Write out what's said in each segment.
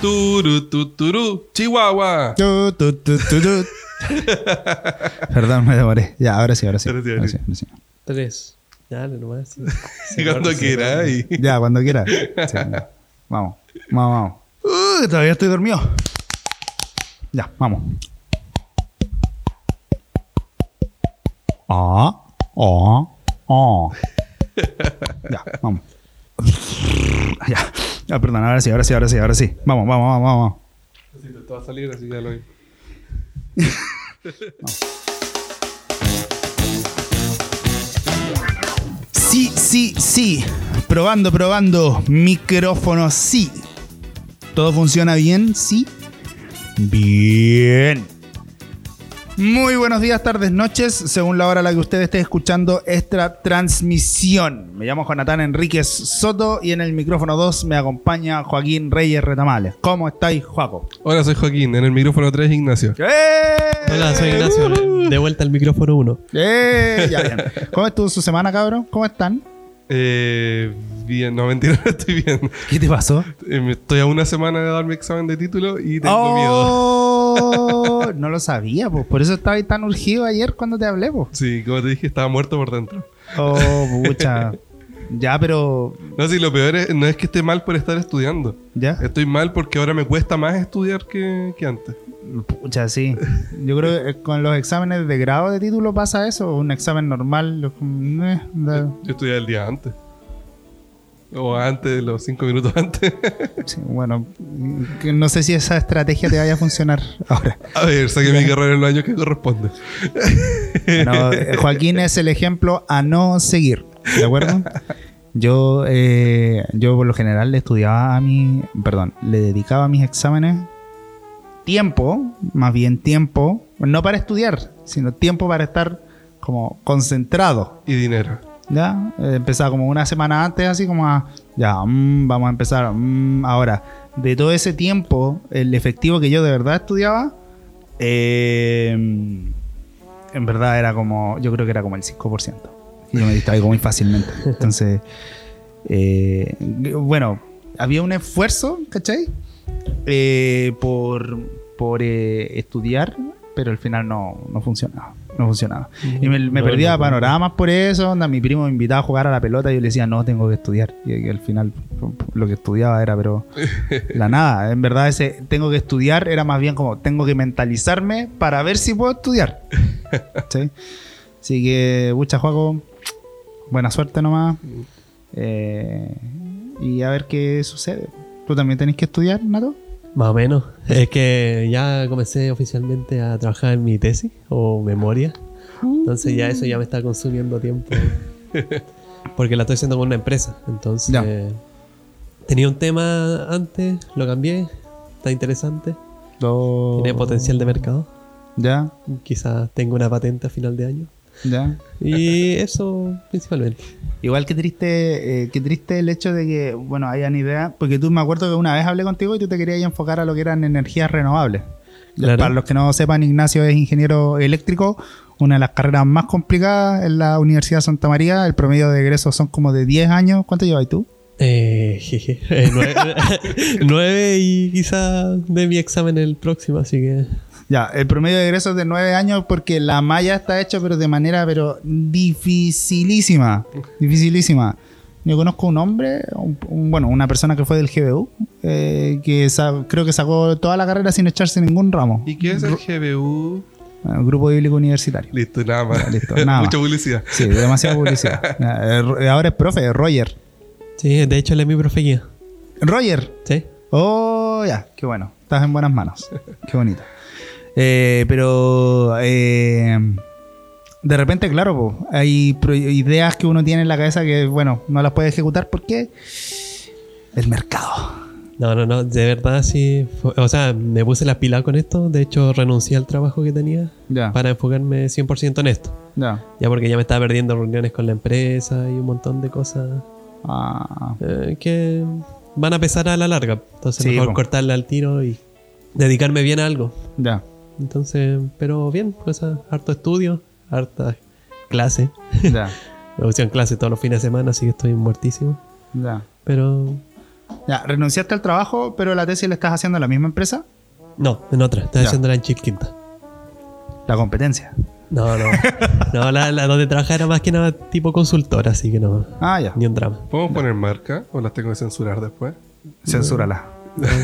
Turu, tu, turu, Chihuahua. Tu, tu, tu, tu, tu. Perdón, me demoré. Ya, ahora sí, ahora sí. Ahora sí, ahora Ahora sí. ahora sí. Tres. Dale nomás. sí. Cuando quiera. sí. y- Ya, cuando quiera. Sí. Vamos, vamos, vamos. Uh, todavía estoy dormido. Ya, vamos. Ah, ah, ah. Ya, vamos. Ya, ya, perdón, ahora sí, ahora sí, ahora sí, ahora sí. Vamos, vamos, vamos, vamos. Así te va a salir, así ya lo vi. Sí, sí, sí. Probando, probando. Micrófono, sí. ¿Todo funciona bien? Sí. Bien. Muy buenos días, tardes, noches, según la hora a la que usted esté escuchando esta transmisión. Me llamo Jonathan Enríquez Soto y en el micrófono 2 me acompaña Joaquín Reyes Retamales. ¿Cómo estáis, Joaco? Hola, soy Joaquín. En el micrófono 3, Ignacio. ¡Eh! Hola, soy Ignacio. De vuelta al micrófono 1. ¡Eh! Ya, bien. ¿Cómo estuvo su semana, cabrón? ¿Cómo están? Eh, bien, no mentira, estoy bien. ¿Qué te pasó? Eh, estoy a una semana de dar mi examen de título y tengo miedo. Oh, no lo sabía, pues. Por eso estaba ahí tan urgido ayer cuando te hablé, pues. Sí, como te dije, estaba muerto por dentro. Oh, pucha. Ya, pero. No, sí, lo peor es, no es que esté mal por estar estudiando. Ya. Estoy mal porque ahora me cuesta más estudiar que, que antes. Pucha, sí. Yo creo que con los exámenes de grado de título pasa eso. Un examen normal. lo- eh, Yo estudié el día antes. O antes, los cinco minutos antes. sí, bueno, no sé si esa estrategia te vaya a funcionar ahora. A ver, saqué mi carrera en los años que corresponde. Bueno, Joaquín es el ejemplo a no seguir, ¿de acuerdo? Yo, eh, yo por lo general le estudiaba a mi, perdón, le dedicaba a mis exámenes tiempo, más bien tiempo, no para estudiar, sino tiempo para estar como concentrado, Y dinero. ¿Ya? Eh, empezaba como una semana antes, así como a, ya, mm, vamos a empezar, mm, ahora, de todo ese tiempo, el efectivo que yo de verdad estudiaba, eh, en verdad era como, yo creo que era como el 5%. Y yo me distraigo muy fácilmente. Entonces, eh, bueno, había un esfuerzo, ¿cachai? Eh, por por eh, estudiar, pero al final no, no funcionaba. No funcionaba. Y me, me No, perdía no, no. panoramas por eso. Onda, mi primo me invitaba a jugar a la pelota y yo le decía, no, tengo que estudiar. Y, y al final lo que estudiaba era, pero la nada. En verdad, ese tengo que estudiar era más bien como tengo que mentalizarme para ver si puedo estudiar. ¿Sí? Así que, mucha juego. Buena suerte nomás. Eh, y a ver qué sucede. ¿Tú también tenés que estudiar, Nato? Más o menos. Es que ya comencé oficialmente a trabajar en mi tesis o memoria. Entonces ya eso ya me está consumiendo tiempo. Porque la estoy haciendo con una empresa. Entonces Ya. tenía un tema antes, lo cambié. Está interesante. Tiene potencial de mercado. Ya, Quizás tenga una patente a final de año. Ya. Y eso principalmente. Igual que triste, eh, qué triste el hecho de que, bueno, hayan ideas, porque tú me acuerdo que una vez hablé contigo y tú te querías enfocar a lo que eran energías renovables. Claro. Para los que no sepan, Ignacio es ingeniero eléctrico, una de las carreras más complicadas en la Universidad de Santa María. El promedio de egresos son como de 10 años. ¿Cuánto llevas tú? Eh, jeje, eh, nueve, nueve y quizás de mi examen el próximo, así que Ya, el promedio de egresos es de 9 años porque la malla está hecha pero de manera pero dificilísima. Dificilísima. Yo conozco un hombre, un- un- bueno, una persona que fue del GBU, eh, que creo que sacó toda la carrera sin echarse ningún ramo. ¿Y qué es el GBU? Eh, Grupo Bíblico Universitario. Listo, nada más. Ya, listo, nada Mucha más. publicidad. Sí, demasiada publicidad. Eh, Ro- ahora es profe, Roger. sí, de hecho él es mi profe guía. Roger. Sí. Oh, ya, qué bueno. Estás en buenas manos. Qué bonito. Eh, pero eh, de repente, claro, po, hay ideas que uno tiene en la cabeza que, bueno, no las puede ejecutar porque el mercado. No, no, no, de verdad sí. o sea, me puse la pila con esto. De hecho, renuncié al trabajo que tenía Ya, para enfocarme 100% en esto. ya. Ya porque ya me estaba perdiendo reuniones con la empresa y un montón de cosas Ah, eh, que van a pesar a la larga. Entonces, Sí, mejor po. cortarle al tiro y dedicarme bien a algo. ya. Entonces, pero bien, pues ah, harto estudio, harta clase. Ya, Me pusieron clase todos los fines de semana, así que estoy muertísimo. ya. Pero Ya, renunciaste al trabajo, pero la tesis la estás haciendo en la misma empresa. No, en otra. Estoy Ya. haciéndola en Chilquinta. La competencia. No, no. No, la, la donde trabajaba era más que nada tipo consultora, así que no. Ah, ya. Ni un drama. ¿Podemos poner marca o las tengo que censurar después? Censúrala.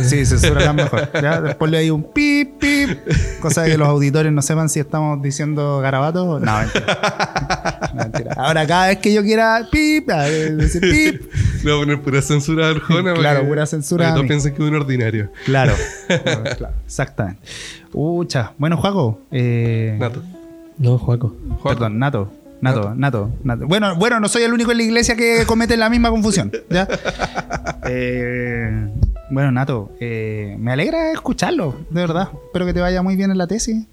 Sí, censúrala mejor. ¿ya? Después le hay un pip, pip. Cosa de que los auditores no sepan si estamos diciendo garabatos o. No, mentira. No, mentira. Ahora, cada vez que yo quiera pip, decir pip. Le voy a poner pura censura a Arjona. Claro, pura censura todos mí. piensen que es un ordinario. Claro. Claro, Exactamente. Ucha. Bueno, Juaco. Eh, Nato. No, Juaco. Perdón, Nato. Nato, Nato, Nato. Bueno, bueno, no soy el único en la iglesia que comete la misma confusión. ¿ya? Eh, bueno, Nato, eh, me alegra escucharlo, de verdad. Espero que te vaya muy bien en la tesis.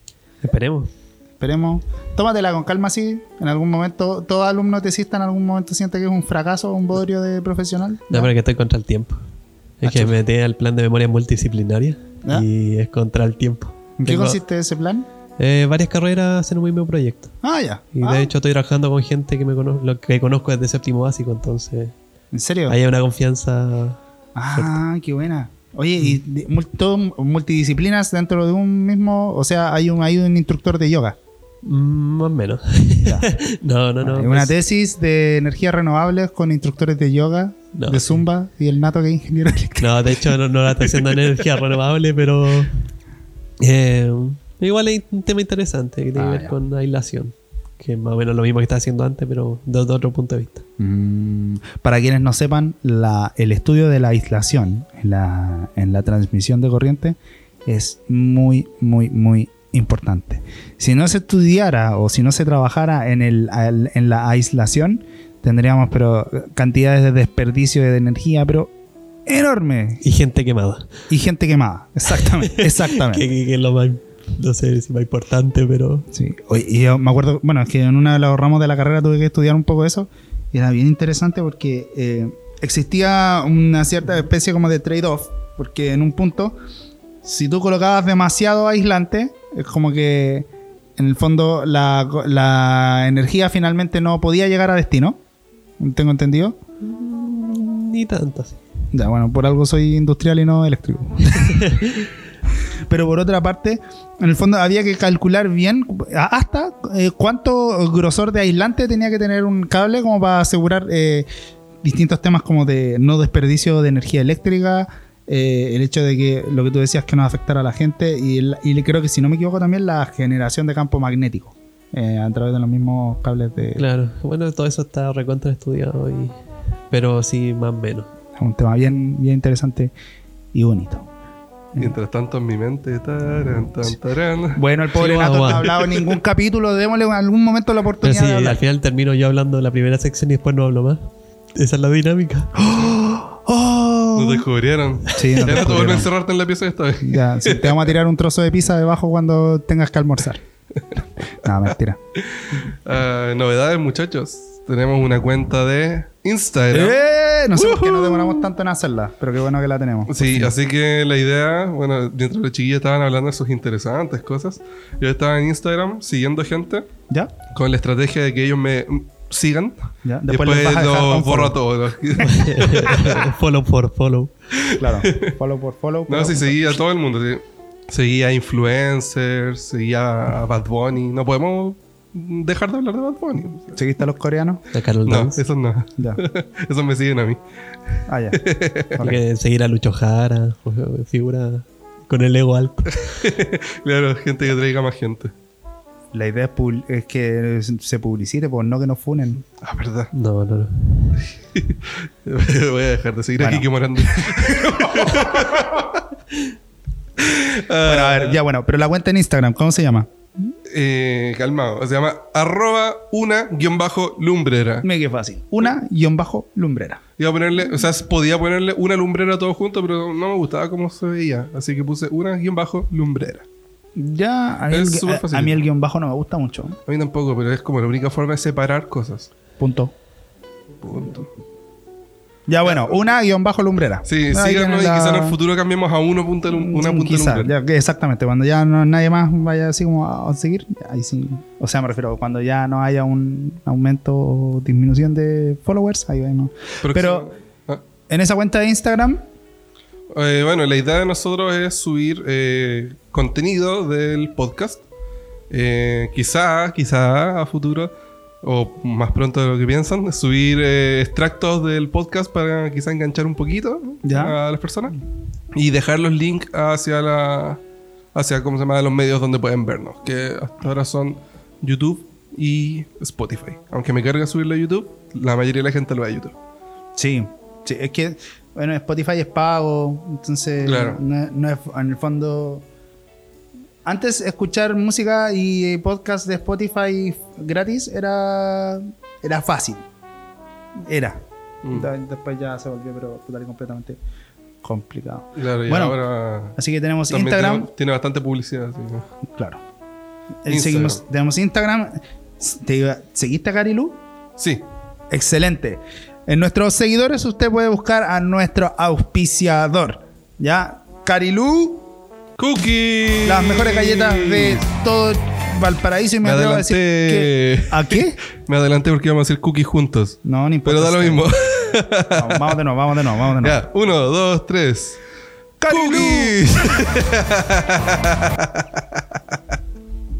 Esperemos. Esperemos. Tómatela con calma, sí. En algún momento, todo alumno tesista en algún momento siente que es un fracaso o un bodrio de profesional. No, pero que estoy contra el tiempo. Es Ah, que me metí al plan de memoria multidisciplinaria y es contra el tiempo. ¿En qué consiste ese plan? eh, varias carreras en un mismo proyecto. Ah, ya. Y Ah, de hecho estoy trabajando con gente que me cono- lo que conozco desde séptimo básico, entonces ¿En serio? hay una confianza. Ah, qué buena. Oye, y de- todo multidisciplinas dentro de un mismo, o sea, hay un, hay un instructor de yoga. mm, más o menos. No, no, no. Una pues, tesis de energías renovables con instructores de yoga, No, de zumba y el nato que es ingeniero eléctrico. no, de hecho no, no la estoy haciendo en energía renovable, pero eh, igual es un tema interesante que tiene Ah, que ver ya. con aislación. Que es más o menos lo mismo que estaba haciendo antes, pero desde otro punto de vista. Mm, Para quienes no sepan, la- el estudio de la aislación en la, en la transmisión de corriente es muy, muy, muy importante. Si no se estudiara o si no se trabajara en, el, en la aislación, tendríamos pero cantidades de desperdicio de energía, pero enorme. Y gente quemada. Y gente quemada. Exactamente. Exactamente. que- que lo más, no sé si más importante, pero Sí. Y yo me acuerdo, bueno, es que en uno de los ramos de la carrera tuve que estudiar un poco eso. Y era bien interesante porque eh, existía una cierta especie como de trade-off. Porque en un punto, si tú colocabas demasiado aislante, es como que en el fondo la, la energía finalmente no podía llegar a destino. ¿Tengo entendido? ni tanto así. Ya, bueno, por algo soy industrial y no eléctrico. Pero por otra parte, en el fondo había que calcular bien hasta eh, cuánto grosor de aislante tenía que tener un cable como para asegurar eh, distintos temas como de no desperdicio de energía eléctrica, eh, el hecho de que lo que tú decías que no afectara a la gente y, el- y creo que si no me equivoco también la generación de campo magnético a través de los mismos cables de... Claro, bueno, todo eso está recontra estudiado, y, pero sí, más o menos. Es un tema bien, bien interesante y bonito. Mientras tanto en mi mente. Taran, tan. Bueno, el pobre Sí, Nato no ha hablado en ningún capítulo. Démosle en algún momento la Pero oportunidad sí, de hablar. al final termino yo hablando la primera sección y después no hablo más. Esa es la dinámica. ¡Oh! Nos descubrieron. Sí, nos Ya no te a descubrieron. encerrarte en la pieza esta vez. Ya, sí, te vamos a tirar un trozo de pizza debajo cuando tengas que almorzar. No, mentira. Ah, novedades, muchachos. Tenemos una cuenta de Instagram. ¡Eh! No sé por qué nos demoramos tanto en hacerla, pero qué bueno que la tenemos. Sí, así que la idea, bueno, mientras los chiquillos estaban hablando de sus interesantes cosas, yo estaba en Instagram siguiendo gente ¿Ya? con la estrategia de que ellos me sigan. Ya, Después, después lo borro a follow. todos. follow por follow. Claro, follow por follow. no, sí, seguía a todo el mundo. sí. Seguía a influencers, seguía a Bad Bunny. No podemos dejar de hablar de Bad Bunny. ¿Seguiste a los coreanos? A Carol No, Dance. esos no. Ya. Esos me siguen a mí. Ah, ya. Hay que seguir a Lucho Jara, figura con el ego alto. Claro, gente que traiga más gente. La idea es, que se publicite, pues no que nos funen. Ah, verdad. No, no, no. Voy a dejar de seguir Bueno. aquí que morando. Bueno, a ver, ya bueno, pero la cuenta en Instagram, ¿cómo se llama? Eh, calmado. Se llama arroba una guion bajo lumbrera. Me quedé fácil. Una guion bajo lumbrera. Iba a ponerle, o sea, podía ponerle una lumbrera todo junto, pero no me gustaba cómo se veía. Así que puse una guion bajo lumbrera. Ya, a mí, Es el, a- a mí el guion bajo no me gusta mucho. A mí tampoco, pero es como la única forma de separar cosas. Punto. Punto. Ya bueno, una guion bajo lumbrera. Sí, Ahí síganos y tienen quizá en la- el futuro cambiemos a uno punta lum- una Mm, punta quizá, lumbrera. ya que exactamente, cuando ya no nadie más vaya así como a, a seguir, ya, ahí sí. O sea, me refiero, cuando ya no haya un aumento o disminución de followers, ahí vemos. Pero Ah, en esa cuenta de Instagram Eh, bueno, la idea de nosotros es subir eh, contenido del podcast. Eh, quizá, quizá a futuro, o más pronto de lo que piensan, subir eh, extractos del podcast para quizá enganchar un poquito. Ya. a las personas. Y dejar los links hacia la. hacia, ¿cómo se llama? los medios donde pueden vernos. Que hasta ahora son YouTube y Spotify. Aunque me carga subirlo a YouTube, la mayoría de la gente lo ve a YouTube. Sí, sí, es que, bueno, Spotify es pago, entonces Claro. no, no es, en el fondo... Antes escuchar música y podcast de Spotify gratis era, era fácil. Era. Mm. Después ya se volvió, pero total y completamente complicado. Claro, y Bueno, ahora. Así que tenemos Instagram. Tiene, tiene bastante publicidad. así que- Claro. Eh, Instagram. Seguimos, tenemos Instagram. Te ¿Seguiste a Carilu? Sí. Excelente. En nuestros seguidores usted puede buscar a nuestro auspiciador. ¿Ya? Carilú, Cookie. las mejores galletas de todo Valparaíso y me, Me atrevo a decir que... ¿A qué? Me adelanté porque íbamos a hacer cookies juntos. No, no importa. Pero da lo mismo. Vamos, vamos de nuevo, vamos de nuevo, vamos de nuevo. ya, uno, dos, tres. ¡Cookies!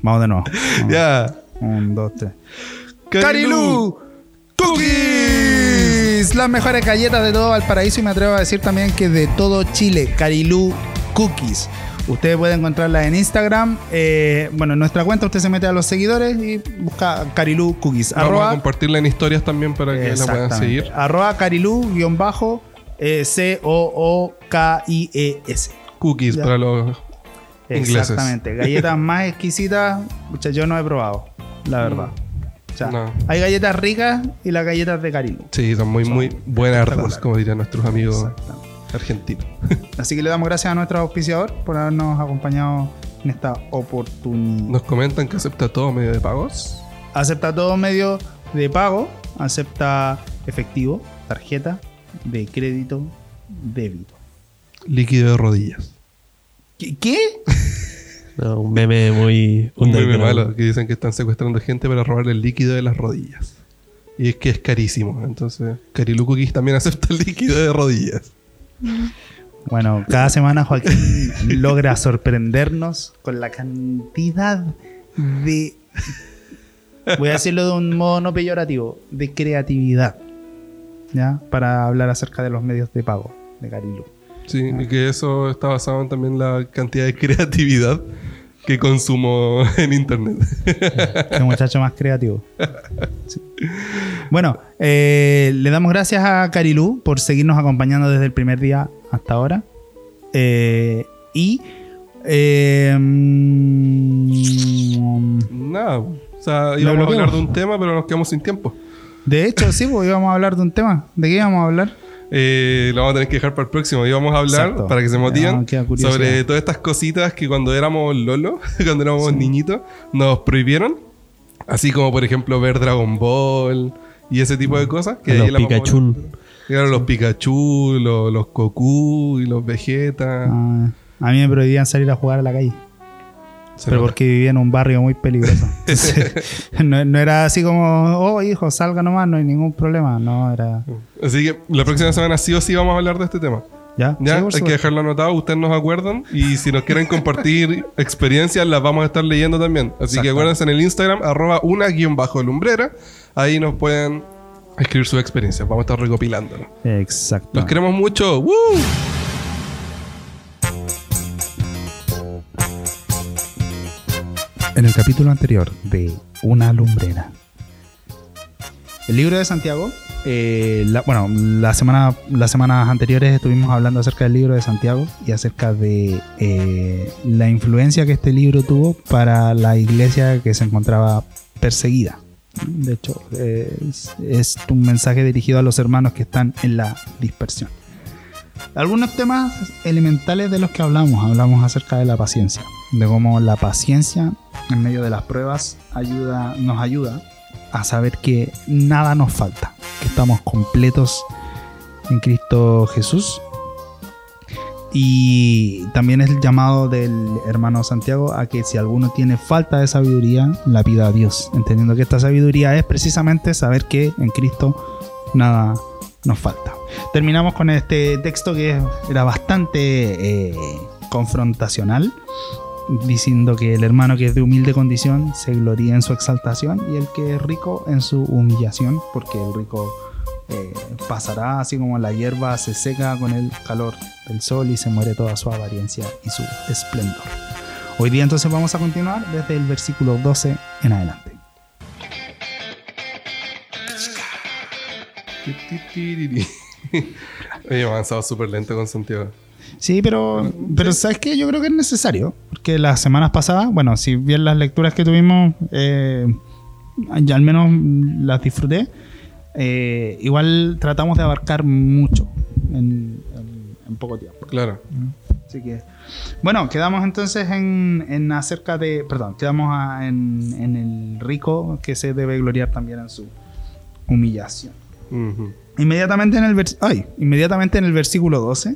Vamos de nuevo. ya. Un, dos, tres. Carilú Cookies. Las mejores galletas de todo Valparaíso y me atrevo a decir también que de todo Chile. Carilú Cookies. Usted puede encontrarla en Instagram. eh, bueno, en nuestra cuenta usted se mete a los seguidores y busca Carilú Cookies. Vamos a Arroba, compartirla en historias también para que la puedan seguir. Arroba Carilú-bajo eh, C-O-O-K-I-E-S. Ya. para los ingleses. Exactamente. Galletas más exquisitas, yo no he probado, la verdad. O sea, No. hay galletas ricas y las galletas de Carilú. Sí, son muy, muy buenas, como dirían nuestros amigos Exactamente. Argentinos. Así que le damos gracias a nuestro auspiciador por habernos acompañado en esta oportunidad. Nos comentan que acepta todo medio de pagos. Acepta todo medio de pago, acepta efectivo, tarjeta de crédito, débito. Líquido de rodillas. ¿Qué? qué? No, un meme muy Un meme malo que dicen que están secuestrando gente para robarle el líquido de las rodillas. Y es que es carísimo. Entonces, Cookies también acepta el líquido de rodillas. Bueno, cada semana Joaquín logra sorprendernos con la cantidad de. Voy a decirlo de un modo no peyorativo, de creatividad. ¿Ya? Para hablar acerca de los medios de pago de Carilu. Sí, y que eso está basado en también la cantidad de creatividad que consumo en internet. Qué muchacho más creativo. Sí. Bueno, eh, le damos gracias a Carilú por seguirnos acompañando desde el primer día hasta ahora. Eh, y. eh, mm, Nada, o sea, íbamos a hablar de un tema, pero nos quedamos sin tiempo. de hecho, sí, pues íbamos a hablar de un tema. ¿De qué íbamos a hablar? Eh, lo vamos a tener que dejar para el próximo. Y vamos a hablar, Exacto. para que se motiven, curiosidad. sobre todas estas cositas que cuando éramos lolo, cuando éramos niñitos, nos prohibieron. Así como, por ejemplo, ver Dragon Ball y ese tipo de cosas. Que Los Pikachu. Claro, los Pikachu, los, los Goku y los Vegeta. Ah, a mí me prohibían salir a jugar a la calle. Se pero nota. porque vivía en un barrio muy peligroso. Entonces, no, no era así como, oh hijo, salga nomás, no hay ningún problema. No, era. Así que la próxima semana sí o sí vamos a hablar de este tema. ¿Ya? Ya, Sí, hay que dejarlo anotado, ustedes nos acuerdan y si nos quieren compartir experiencias las vamos a estar leyendo también. Así que acuérdense en el Instagram, arroba una guion bajo lumbrera, ahí nos pueden escribir sus experiencias, vamos a estar recopilándolo. Exacto. Los queremos mucho, ¡Woo! En el capítulo anterior de Una lumbrera. El libro de Santiago. eh, la- bueno, la semana, las semanas anteriores estuvimos hablando acerca del libro de Santiago y acerca de eh, la influencia que este libro tuvo para la iglesia que se encontraba perseguida. De hecho, eh, es, es un mensaje dirigido a los hermanos que están en la dispersión. Algunos temas elementales de los que hablamos, hablamos acerca de la paciencia, de cómo la paciencia en medio de las pruebas ayuda, nos ayuda a saber que nada nos falta, que estamos completos en Cristo Jesús. Y también es el llamado del hermano Santiago a que si alguno tiene falta de sabiduría, la pida a Dios, entendiendo que esta sabiduría es precisamente saber que en Cristo nada nos falta. Terminamos con este texto que era bastante eh, confrontacional, diciendo que el hermano que es de humilde condición se gloría en su exaltación y el que es rico en su humillación, porque el rico eh, pasará así como la hierba se seca con el calor del sol y se muere toda su apariencia y su esplendor. Hoy día entonces vamos a continuar desde el versículo 12 en adelante. Oye, avanzado súper lento con Santiago. Sí, pero, pero ¿sabes qué? Yo creo que es necesario. Porque las semanas pasadas, bueno, si bien las lecturas que tuvimos, eh, ya al menos las disfruté, eh, igual tratamos de abarcar mucho en, en- en poco tiempo. Claro. Así que, bueno, quedamos entonces en, en acerca de, perdón, quedamos a- en, en el rico que se debe gloriar también en su humillación. Ujú. Inmediatamente en el ay, inmediatamente en el versículo 12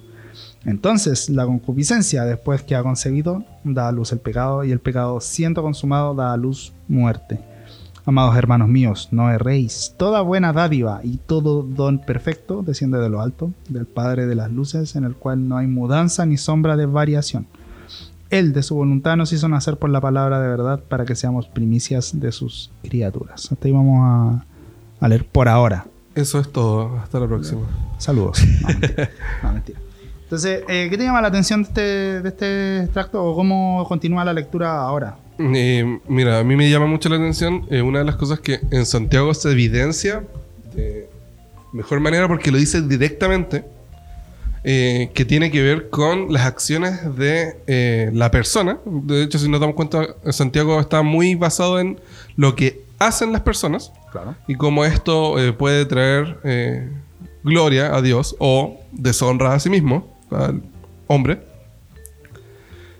Entonces, la concupiscencia, después que ha concebido, da a luz el pecado, y el pecado, siendo consumado, da a luz muerte. Amados hermanos míos, no erréis. Toda buena dádiva y todo don perfecto desciende de lo alto, del Padre de las luces, en el cual no hay mudanza ni sombra de variación. Él de su voluntad nos hizo nacer por la palabra de verdad para que seamos primicias de sus criaturas. Hasta ahí vamos a, a leer por ahora. Eso es todo. Hasta la próxima. Saludos. No, mentira. No, mentira. Entonces, eh, ¿qué te llama la atención de este, de este extracto o cómo continúa la lectura ahora? Eh, mira, a mí me llama mucho la atención eh, una de las cosas que en Santiago se evidencia de mejor manera porque lo dice directamente, eh, que tiene que ver con las acciones de eh, la persona. De hecho, si nos damos cuenta, Santiago está muy basado en lo que hacen las personas Claro. y cómo esto eh, puede traer eh, gloria a Dios o deshonra a sí mismo, al hombre.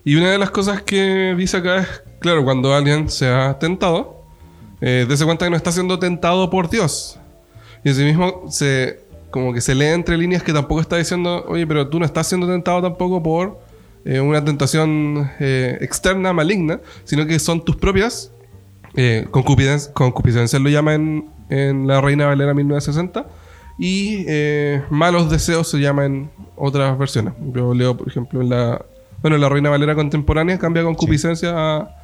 Y una de las cosas que dice acá es, claro, cuando alguien se ha tentado, eh, dése cuenta que no está siendo tentado por Dios. Y así mismo se, como que se lee entre líneas que tampoco está diciendo, oye, pero tú no estás siendo tentado tampoco por eh, una tentación eh, externa, maligna, sino que son tus propias eh, concupiscencia, concupiscencia lo llama en, en la Reina Valera 1960 y eh, malos deseos se llama en otras versiones. Yo leo, por ejemplo, en la, bueno, en la Reina Valera contemporánea cambia concupiscencia a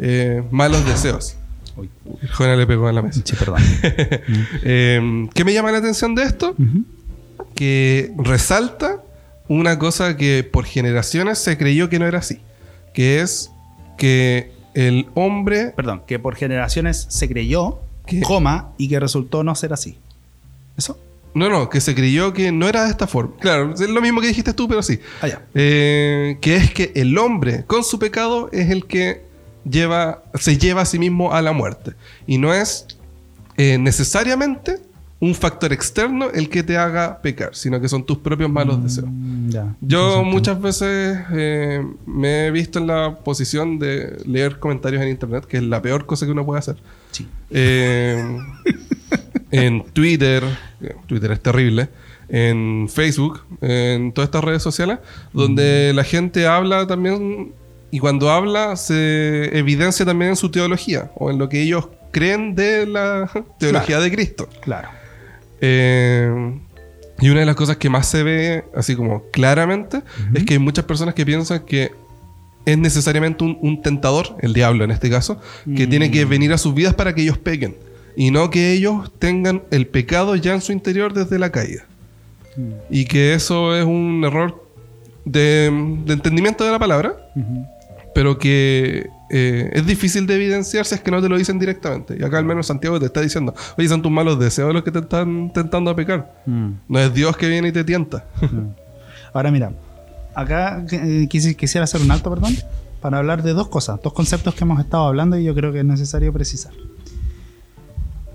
eh, malos deseos. Uy. El joven le pegó en la mesa. Sí, perdón. Eh, ¿Qué me llama la atención de esto? Que resalta una cosa que por generaciones se creyó que no era así, que es que el hombre Perdón, que por generaciones se creyó, coma, y que resultó no ser así. ¿Eso? No, no, que se creyó que no era de esta forma. Claro, es lo mismo que dijiste tú, pero sí. Allá. Eh, que es que el hombre con su pecado es el que lleva, se lleva a sí mismo a la muerte. Y no es eh, necesariamente un factor externo el que te haga pecar, sino que son tus propios malos deseos. Mm, ya. Yo muchas veces eh, me he visto en la posición de leer comentarios en internet, que es la peor cosa que uno puede hacer. Sí. En Twitter, Twitter es terrible, en Facebook, en todas estas redes sociales, donde la gente habla también, y cuando habla se evidencia también en su teología, o en lo que ellos creen de la teología de Cristo. Claro. Eh, y una de las cosas que más se ve, así como claramente, es que hay muchas personas que piensan que es necesariamente un, un tentador, el diablo en este caso, que tiene que venir a sus vidas para que ellos pequen. Y no que ellos tengan el pecado ya en su interior desde la caída. Y que eso es un error de, de entendimiento de la palabra, pero que eh, es difícil de evidenciar si es que no te lo dicen directamente. Y acá al menos Santiago te está diciendo, oye, son tus malos deseos los que te están tentando a pecar. Mm. No es Dios que viene y te tienta. Ahora mira, acá eh, quisi- quisiera hacer un alto, perdón, para hablar de dos cosas, dos conceptos que hemos estado hablando y yo creo que es necesario precisar.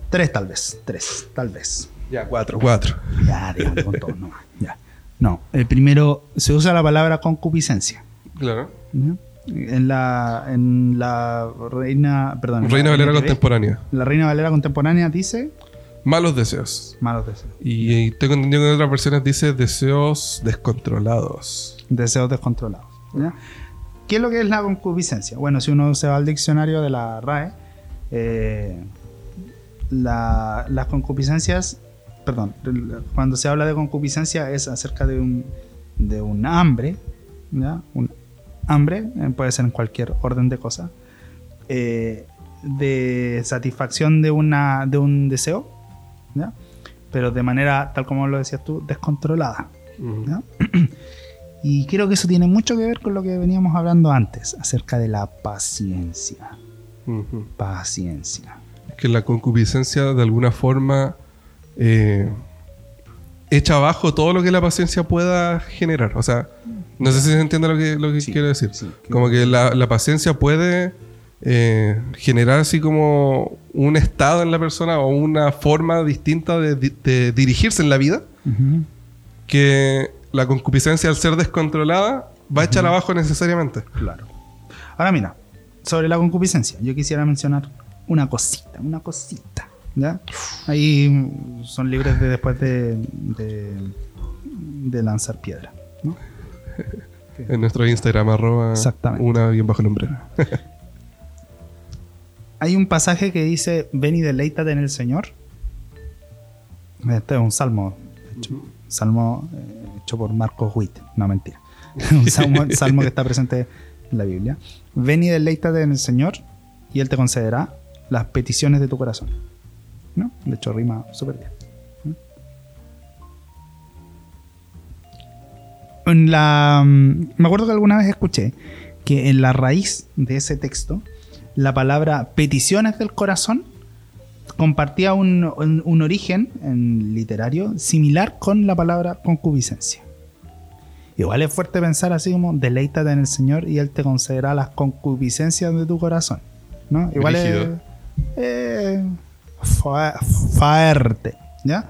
Tres tal vez, tres, tal vez. ya, cuatro. Cuatro. Ya, digamos con todo, no, ya. No, el primero, se usa la palabra concupiscencia. Claro. ¿ya? En la, en la Reina. Perdón. Reina la Valera contemporánea. La Reina Valera contemporánea dice. Malos deseos. Malos deseos. Y, y tengo entendido que en otras versiones dice deseos descontrolados. Deseos descontrolados. ¿ya? ¿Qué es lo que es la concupiscencia? Bueno, si uno se va al diccionario de la RAE, eh, la- las concupiscencias, perdón, cuando se habla de concupiscencia es acerca de un, de un hambre, ¿ya? Un hambre, eh, puede ser en cualquier orden de cosas, eh, de satisfacción de, una, de un deseo, ¿ya? pero de manera, tal como lo decías tú, descontrolada. ¿ya? Y creo que eso tiene mucho que ver con lo que veníamos hablando antes, acerca de la paciencia. Paciencia. Que la concupiscencia de alguna forma eh, echa abajo todo lo que la paciencia pueda generar. O sea, no sé si se entiende lo que, lo que Sí, quiero decir. sí. Como que la, la paciencia puede eh, generar así como un estado en la persona o una forma distinta de, de dirigirse en la vida que la concupiscencia al ser descontrolada va a echar abajo necesariamente. Claro. Ahora mira, sobre la concupiscencia, yo quisiera mencionar una cosita, una cosita. ¿Ya? Ahí son libres de después de, de, de lanzar piedra. ¿no? En nuestro Instagram, arroba una bien bajo el hombrero. Hay un pasaje que dice, ven y deleítate en el Señor. Este es un salmo, hecho, salmo eh, hecho por Marcos Witt, no mentira. un salmo, salmo que está presente en la Biblia. Ven y deleítate en el Señor y Él te concederá las peticiones de tu corazón. ¿No? De hecho, rima súper bien. En la, mm, me acuerdo que alguna vez escuché que en la raíz de ese texto, la palabra peticiones del corazón compartía un, un- origen en literario similar con la palabra concupiscencia. Igual es fuerte pensar así como deleítate en el Señor y Él te concederá las concupiscencias de tu corazón. ¿no? Igual es Brígido. Eh, fuerte. ¿Ya?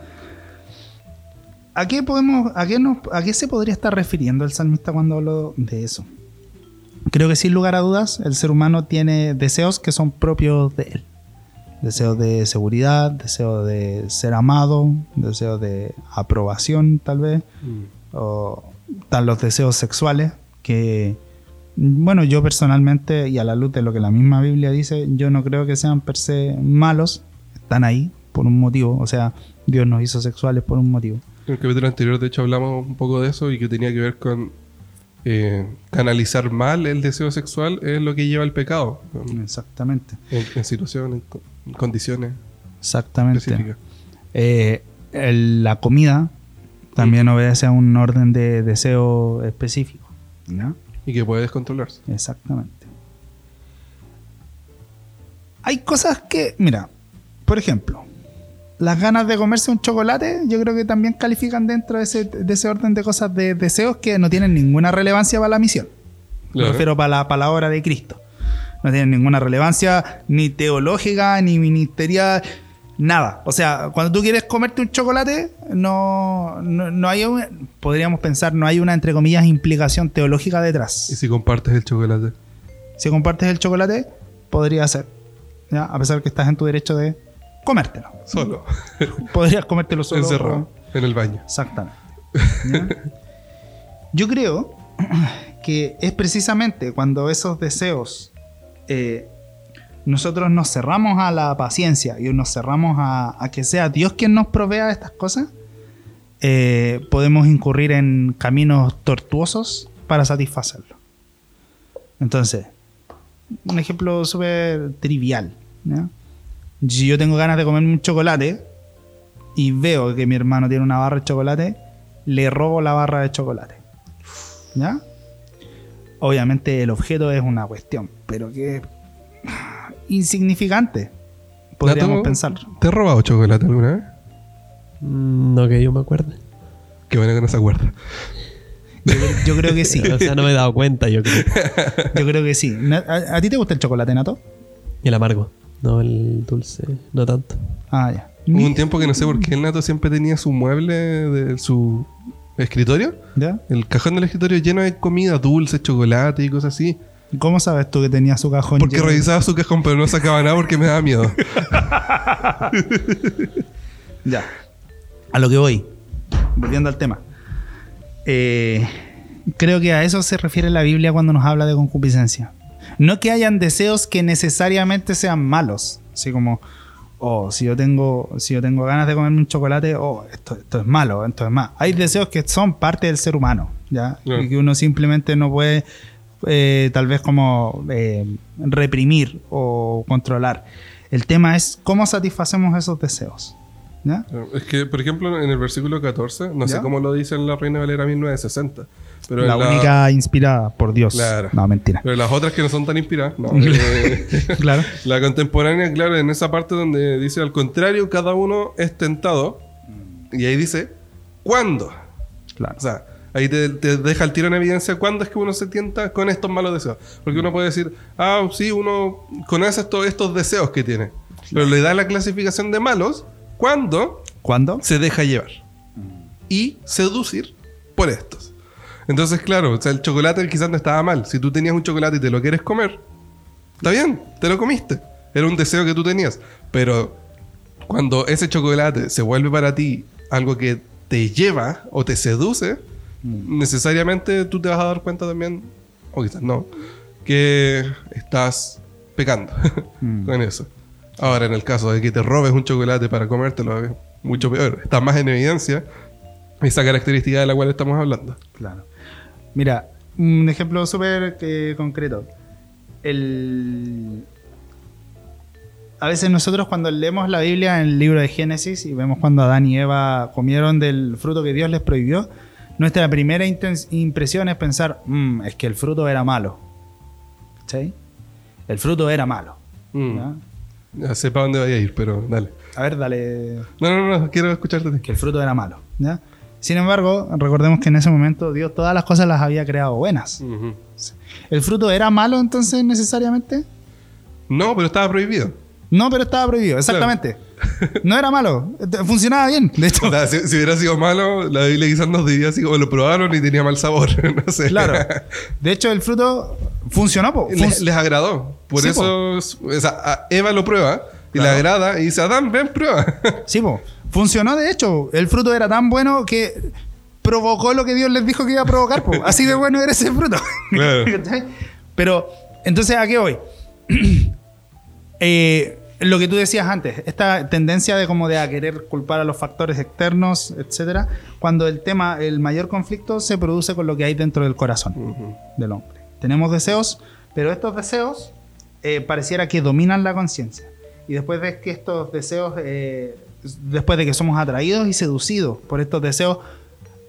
¿A qué, podemos, a, qué nos- ¿A qué se podría estar refiriendo el salmista cuando habló de eso? Creo que sin lugar a dudas, el ser humano tiene deseos que son propios de él. Deseos de seguridad, deseos de ser amado, deseos de aprobación tal vez, o están los deseos sexuales que, bueno, yo personalmente y a la luz de lo que la misma Biblia dice, yo no creo que sean per se malos, están ahí por un motivo, o sea, Dios nos hizo sexuales por un motivo. En el capítulo anterior, de hecho, hablamos un poco de eso y que tenía que ver con eh, canalizar mal el deseo sexual es lo que lleva al pecado. Exactamente, En, en situaciones, en co- en condiciones exactamente. específicas. Eh, el- la comida también obedece a un orden de deseo específico. ¿ya? Y que puede descontrolarse. Exactamente. Hay cosas que, mira, por ejemplo, las ganas de comerse un chocolate, yo creo que también califican dentro de ese, de ese orden de cosas de deseos que no tienen ninguna relevancia para la misión. Me Claro. refiero para la, para la obra de Cristo. No tienen ninguna relevancia ni teológica, ni ministerial, nada. O sea, cuando tú quieres comerte un chocolate, no, no, no hay, un- podríamos pensar, no hay una, entre comillas, implicación teológica detrás. Y si compartes el chocolate. Si compartes el chocolate, podría ser. ¿ya? A pesar que estás en tu derecho de comértelo. Solo. Podrías comértelo solo. Encerrado. En el baño. Exactamente. ¿Ya? Yo creo que es precisamente cuando esos deseos eh, nosotros nos cerramos a la paciencia y nos cerramos a, que sea Dios quien nos provea estas cosas, eh, podemos incurrir en caminos tortuosos para satisfacerlo. Entonces, un ejemplo súper trivial. Si yo tengo ganas de comerme un chocolate y veo que mi hermano tiene una barra de chocolate, le robo la barra de chocolate. ¿Ya? Obviamente el objeto es una cuestión, pero que insignificante. Podríamos Nato, pensar. ¿Te has robado chocolate alguna vez? Mm, No que yo me acuerde. Qué bueno que no se acuerda. Yo, yo creo que sí. O sea, no me he dado cuenta, yo creo. Yo creo que sí. ¿A, a ti te gusta el chocolate, Nato? Y el amargo. No el dulce, no tanto. Ah, ya. Hubo un tiempo que no sé por qué el Nato siempre tenía su mueble de su escritorio. ¿Ya? El cajón del escritorio lleno de comida, dulce, chocolate y cosas así. ¿Cómo sabes tú que tenía su cajón Porque lleno? revisaba su cajón, pero no sacaba nada porque me daba miedo. Ya. A lo que voy. Volviendo al tema. Eh, creo que a eso se refiere la Biblia cuando nos habla de concupiscencia. No que hayan deseos que necesariamente sean malos. Así como, oh, si yo tengo, si yo tengo ganas de comerme un chocolate, oh, esto, esto es malo, esto es más. Hay deseos que son parte del ser humano, ¿ya? Y que uno simplemente no puede, eh, tal vez como eh, reprimir o controlar. El tema es cómo satisfacemos esos deseos. ¿ya? Es que, por ejemplo, en el versículo 14, no sé cómo lo dice en la Reina Valera 1960, pero la única inspirada por Dios. Claro. No, mentira. Pero las otras que no son tan inspiradas, no. eh, claro. la contemporánea, claro, en esa parte donde dice al contrario, cada uno es tentado, y ahí dice, ¿cuándo? Claro. O sea, ahí te, te deja el tiro en evidencia cuándo es que uno se tienta con estos malos deseos. Porque uno puede decir, ah, sí, uno conoce estos, estos deseos que tiene. Pero le da la clasificación de malos cuando ¿Cuándo? se deja llevar y seducir por estos. Entonces, claro, o sea, el chocolate quizás no estaba mal. Si tú tenías un chocolate y te lo quieres comer, está bien, te lo comiste. Era un deseo que tú tenías. Pero cuando ese chocolate se vuelve para ti algo que te lleva o te seduce, necesariamente tú te vas a dar cuenta también, o quizás no, que estás pecando con eso. Ahora, en el caso de que te robes un chocolate para comértelo, es mucho peor. Está más en evidencia esa característica de la cual estamos hablando. Claro. Mira, un ejemplo súper eh, concreto. El... A veces nosotros cuando leemos la Biblia en el libro de Génesis y vemos cuando Adán y Eva comieron del fruto que Dios les prohibió, nuestra primera impresión es pensar, "Mm, es que el fruto era malo. ¿Cachai? El fruto era malo. Mm. ¿ya? Sé para dónde voy a ir, pero dale. A ver, dale. No, no, no, quiero escucharte. que el fruto era malo. ¿ya? Sin embargo, recordemos que en ese momento Dios todas las cosas las había creado buenas. ¿El fruto era malo entonces necesariamente? No, pero estaba prohibido. No, pero estaba prohibido, exactamente. No era malo, funcionaba bien, de hecho. O sea, si, si hubiera sido malo, la Biblia quizás nos diría así como lo probaron y tenía mal sabor. no sé. Claro. De hecho, el fruto funcionó. po. les, Fun- les agradó. Por Sí, eso, o sea, a Eva lo prueba y Claro. le agrada y dice, Adán, ven, prueba. Sí, po. funcionó de hecho. El fruto era tan bueno que provocó lo que Dios les dijo que iba a provocar. po. Así de bueno era ese fruto. Pero, entonces, ¿a qué voy? Eh, lo que tú decías antes, esta tendencia de como de a querer culpar a los factores externos, etcétera, cuando el tema, el mayor conflicto se produce con lo que hay dentro del corazón del hombre. Tenemos deseos, pero estos deseos eh, pareciera que dominan la conciencia. Y después de que estos deseos, eh, después de que somos atraídos y seducidos por estos deseos,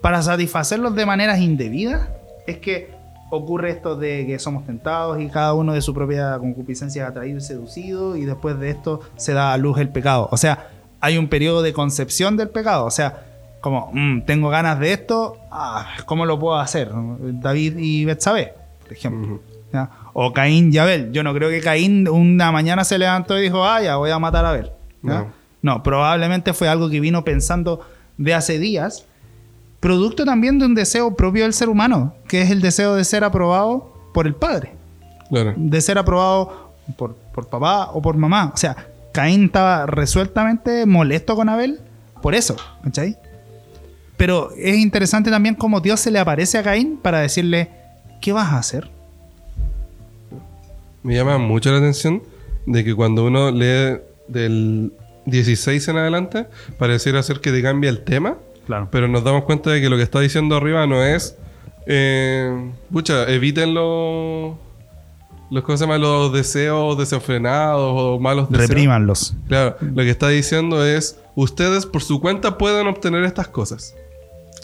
para satisfacerlos de maneras indebidas, es que ocurre esto de que somos tentados y cada uno de su propia concupiscencia es atraído y seducido y después de esto se da a luz el pecado. O sea, hay un periodo de concepción del pecado. O sea, como, "Mm, tengo ganas de esto, ah, ¿cómo lo puedo hacer? David y Betsabé, por ejemplo. Ujú. ¿ya? O Caín y Abel. Yo no creo que Caín una mañana se levantó y dijo, ah, ya voy a matar a Abel. ¿ya? No. No, probablemente fue algo que vino pensando de hace días, producto también de un deseo propio del ser humano, que es el deseo de ser aprobado por el padre, Claro. de ser aprobado por, por papá o por mamá. O sea, Caín estaba resueltamente molesto con Abel por eso, ¿cachai? Pero es interesante también cómo Dios se le aparece a Caín para decirle, ¿qué vas a hacer? Me llama mucho la atención de que cuando uno lee del 16 en adelante, pareciera ser que te cambia el tema, Claro. pero nos damos cuenta de que lo que está diciendo arriba no es, eh, pucha, eviten los, los, ¿cómo se llama? los deseos desenfrenados o malos deseos. Reprímanlos. Claro, lo que está diciendo es, ustedes por su cuenta pueden obtener estas cosas.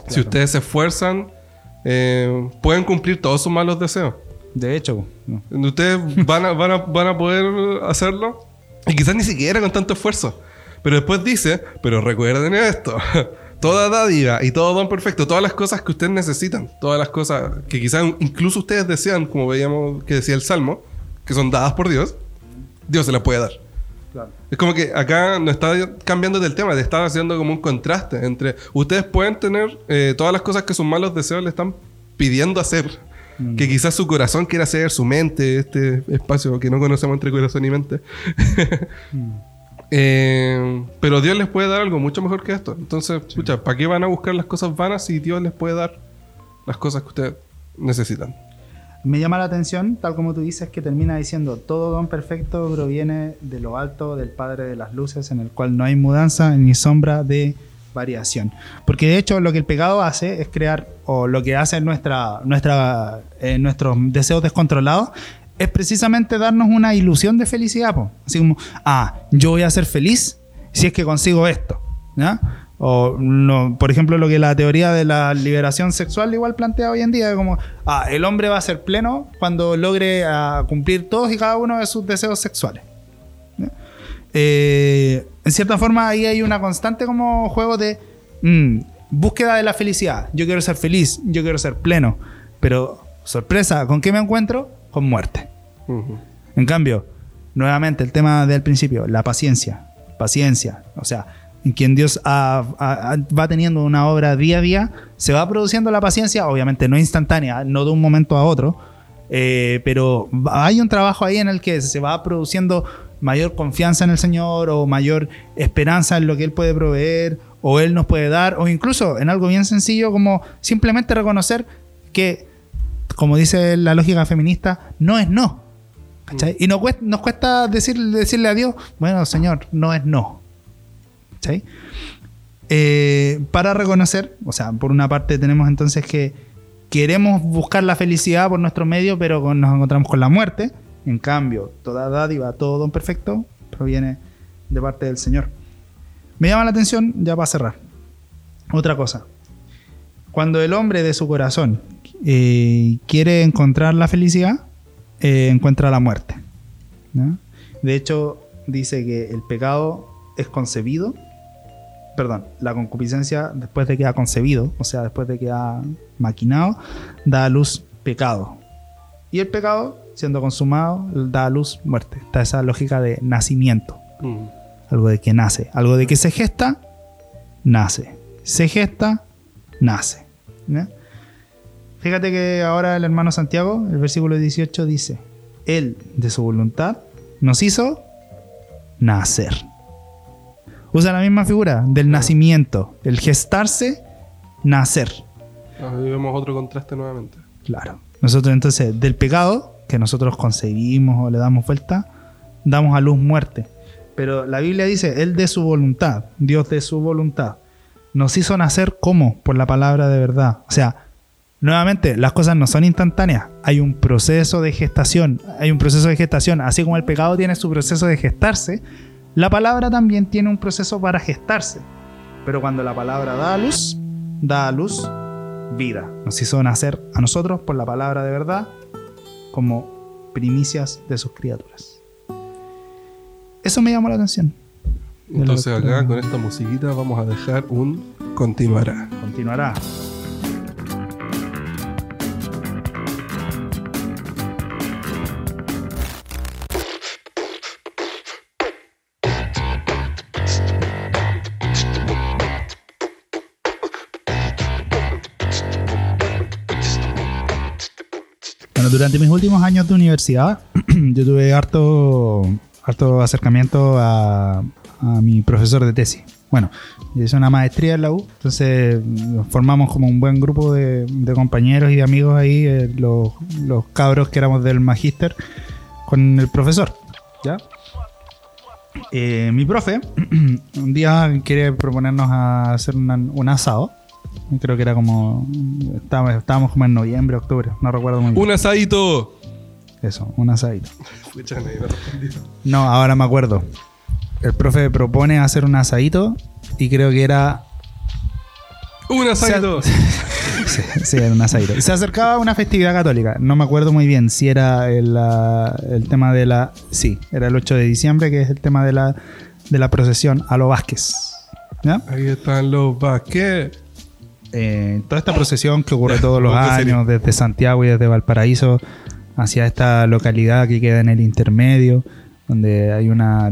Si ustedes se esfuerzan, eh, pueden cumplir todos sus malos deseos. De hecho, no. Ustedes van a, van, a, van a poder hacerlo. Y quizás ni siquiera con tanto esfuerzo. Pero después dice, pero recuerden esto. Toda dádiva y todo don perfecto, todas las cosas que ustedes necesitan, todas las cosas que quizás incluso ustedes desean, como veíamos que decía el Salmo, que son dadas por Dios, Dios se las puede dar. Es como que acá no está cambiando del tema, te está haciendo como un contraste entre ustedes pueden tener eh, todas las cosas que sus malos deseos le están pidiendo hacer, Mm. Que quizás su corazón quiera ser su mente, este espacio que no conocemos entre corazón y mente. Mm. Eh, pero Dios les puede dar algo mucho mejor que esto. Entonces, escucha, ¿para qué van a buscar las cosas vanas si Dios les puede dar las cosas que ustedes necesitan? Me llama la atención, tal como tú dices, que termina diciendo, todo don perfecto proviene de lo alto del Padre de las Luces, en el cual no hay mudanza ni sombra de variación. Porque de hecho lo que el pecado hace es crear, o lo que hace nuestra, nuestra, eh, nuestros deseos descontrolados, es precisamente darnos una ilusión de felicidad. Así como, ah, yo voy a ser feliz si es que consigo esto. O, no, por ejemplo, lo que la teoría de la liberación sexual igual plantea hoy en día, como, ah, el hombre va a ser pleno cuando logre ah, cumplir todos y cada uno de sus deseos sexuales. Eh, en cierta forma ahí hay una constante como juego de mm, búsqueda de la felicidad. Yo quiero ser feliz, yo quiero ser pleno, pero sorpresa, ¿con qué me encuentro? Con muerte. En cambio, nuevamente el tema del principio, la paciencia. Paciencia. O sea, en quien Dios va teniendo una obra día a día, se va produciendo la paciencia, obviamente no instantánea, no de un momento a otro, eh, pero hay un trabajo ahí en el que se va produciendo mayor confianza en el Señor o mayor esperanza en lo que Él puede proveer o Él nos puede dar, o incluso en algo bien sencillo como simplemente reconocer que, como dice la lógica feminista, no es no. ¿Cachai? Y nos cuesta, nos cuesta decir, decirle a Dios, bueno, Señor, no es no. ¿Cachai? Eh, para reconocer, o sea, por una parte tenemos entonces que queremos buscar la felicidad por nuestro medio, pero nos encontramos con la muerte. En cambio, toda dádiva, todo don perfecto, proviene de parte del Señor. Me llama la atención, ya para cerrar, otra cosa. Cuando el hombre de su corazón eh, quiere encontrar la felicidad, eh, encuentra la muerte. ¿no? De hecho, dice que el pecado es concebido, perdón, la concupiscencia después de que ha concebido, o sea, después de que ha maquinado, da a luz pecado. Y el pecado, siendo consumado, da a luz muerte. Está esa lógica de nacimiento, Ujú. algo de que nace, algo de que se gesta, nace. Se gesta, nace. Fíjate que ahora el hermano Santiago, el versículo 18 dice, Él de su voluntad nos hizo nacer. Usa la misma figura del nacimiento, el gestarse, nacer. Ahí vemos otro contraste nuevamente. Claro. Nosotros entonces, del pecado, que nosotros concebimos o le damos vuelta, damos a luz muerte. Pero la Biblia dice, Él de su voluntad, Dios de su voluntad, nos hizo nacer como por la palabra de verdad. O sea, nuevamente, las cosas no son instantáneas. Hay un proceso de gestación. Hay un proceso de gestación. Así como el pecado tiene su proceso de gestarse, la palabra también tiene un proceso para gestarse. Pero cuando la palabra da a luz, da a luz vida. Nos hizo nacer a nosotros por la palabra de verdad como primicias de sus criaturas. Eso me llamó la atención. Entonces acá con esta musiquita vamos a dejar un continuará. Continuará. Durante mis últimos años de universidad, yo tuve harto, harto acercamiento a, a mi profesor de tesis. Bueno, yo hice una maestría en la U, entonces nos formamos como un buen grupo de, de compañeros y de amigos ahí, eh, los, los cabros que éramos del magíster, con el profesor. ¿Ya? Eh, mi profe un día quiere proponernos a hacer una- un asado. Creo que era como. Estábamos, estábamos como en noviembre, octubre, no recuerdo muy bien. ¡Un asadito! Eso, un asadito. No, ahora me acuerdo. El profe propone hacer un asadito y creo que era. ¡Un asadito! Sí, sí, era un asadito. Se acercaba a una festividad católica. No me acuerdo muy bien si era el, la- el tema de la. Sí, era el 8 de diciembre, que es el tema de la, de la procesión a los Vázquez. ¿Ya? Ahí están los Vázquez. Eh, toda esta procesión que ocurre todos los años, desde Santiago y desde Valparaíso hacia esta localidad que queda en el intermedio, donde hay una,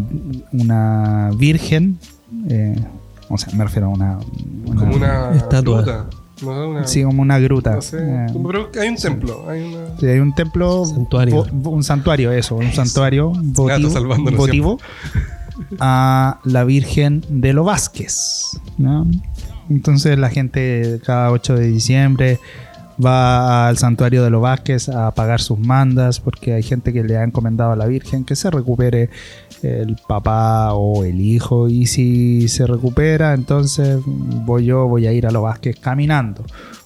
una virgen, eh, o sea, me refiero a una, una- Como una Estatua. fruta. ¿no? Una, Sí, como una gruta. no sé. Eh, Pero hay un templo. Hay una... sí, hay un templo. Santuario. un santuario, eso. Un santuario votivo a la Virgen de los Vázquez. ¿no? Entonces la gente cada 8 de diciembre va al santuario de los Vázquez a pagar sus mandas porque hay gente que le ha encomendado a la Virgen que se recupere el papá o el hijo y si se recupera entonces voy yo voy a ir a los Vázquez caminando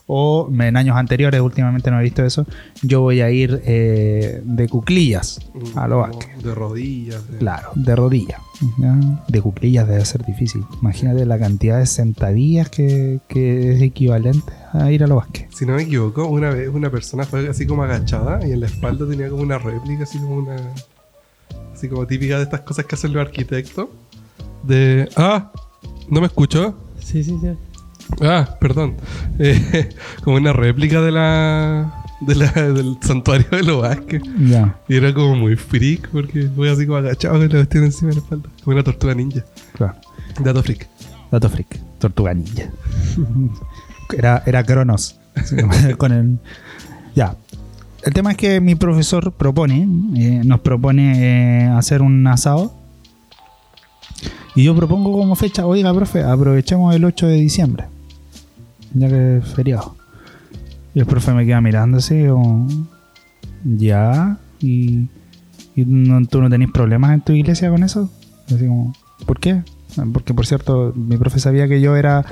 o en años anteriores últimamente no he visto eso yo voy a ir eh, de cuclillas a Vázquez De rodillas. de- Claro, de rodillas. De cuclillas debe ser difícil. Imagínate la cantidad de sentadillas que, que es equivalente a ir a los Vázquez. Si no me equivoco, una vez una persona fue así como agachada y en la espalda tenía como una réplica, así como una. Así como típica de estas cosas que hacen los arquitectos. De. ¡Ah! ¿No me escuchó? Sí, sí, sí. Ah, perdón. Eh, como una réplica de la. De la del santuario de los Vázquez. Ya, Y era como muy freak porque fue así como agachado con la cuestión encima de la espalda. Como una tortuga ninja. claro. Dato freak. Dato freak. Tortuga ninja. Era, era Cronos. Con el... Ya. El tema es que mi profesor propone, eh, nos propone eh, hacer un asado. Y yo propongo como fecha, oiga, profe, aprovechemos el 8 de diciembre. Ya que es feriado. Y el profe me queda mirando así, como, ya, y, y no- tú no tenés problemas en tu iglesia con eso. Así como, ¿por qué? Porque por cierto, mi profe sabía que yo era...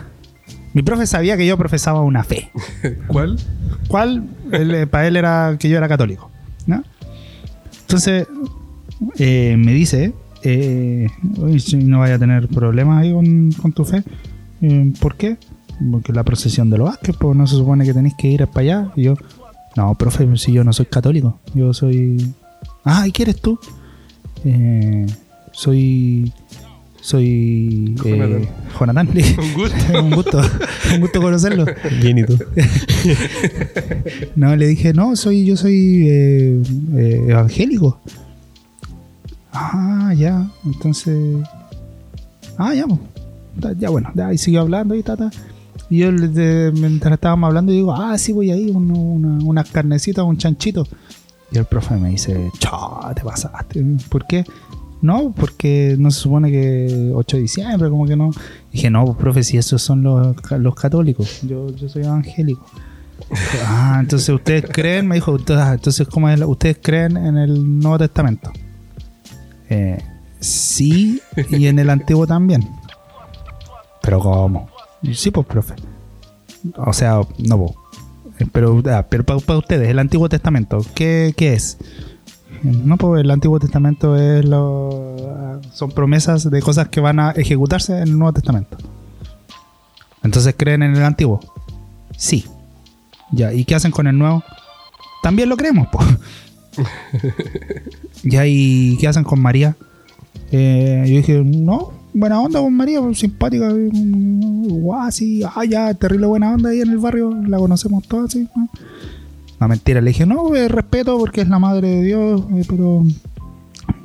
Mi profe sabía que yo profesaba una fe. ¿Cuál? ¿Cuál? Él, eh, para él era que yo era católico. ¿no? Entonces, eh, me dice, eh, "Oye, si no vaya a tener problemas ahí con, con tu fe. Eh, ¿Por qué? Porque la procesión de los Vázquez, pues no se supone que tenéis que ir para allá. Y yo, no, profe, si yo no soy católico, yo soy... Ah, ¿y qué eres tú? Eh, soy... Soy... eh, Jonathan. Un gusto. un gusto, un gusto conocerlo. Bien, ¿y tú? No, le dije, no, soy, yo soy eh, eh, evangélico. Ah, ya, entonces. Ah, ya, ya bueno, ya, y siguió hablando y ta, ta. Y yo, mientras estábamos hablando, digo, ah, sí, voy ahí, uno- una, unas carnecitas, un chanchito. Y el profe me dice, chao, te pasaste. ¿Por qué? No, porque no se supone que 8 de diciembre, como que no. Dije, no, pues, profe, si esos son los, los católicos. Yo, yo soy evangélico. Ah, entonces ustedes creen, me dijo, "Usted- ah, entonces ¿cómo es? ¿Ustedes creen en el Nuevo Testamento? Eh, sí, y en el Antiguo también. Pero ¿cómo? Sí, pues, profe. O sea, no, po. Eh, pero, ah, pero para ustedes, el Antiguo Testamento, ¿qué, qué es? No, pues el Antiguo Testamento es lo, ah, son promesas de cosas que van a ejecutarse en el Nuevo Testamento. Entonces, ¿creen en el Antiguo? Sí. Ya, ¿y qué hacen con el nuevo? También lo creemos, pues. ya, ¿y qué hacen con María? Eh, yo dije, no, buena onda con María, pues, simpática. Guau, sí, ah, ya, terrible buena onda ahí en el barrio, la conocemos todas, sí. ¿no? Mentira, le dije, no, eh, respeto porque es la madre de Dios, eh, pero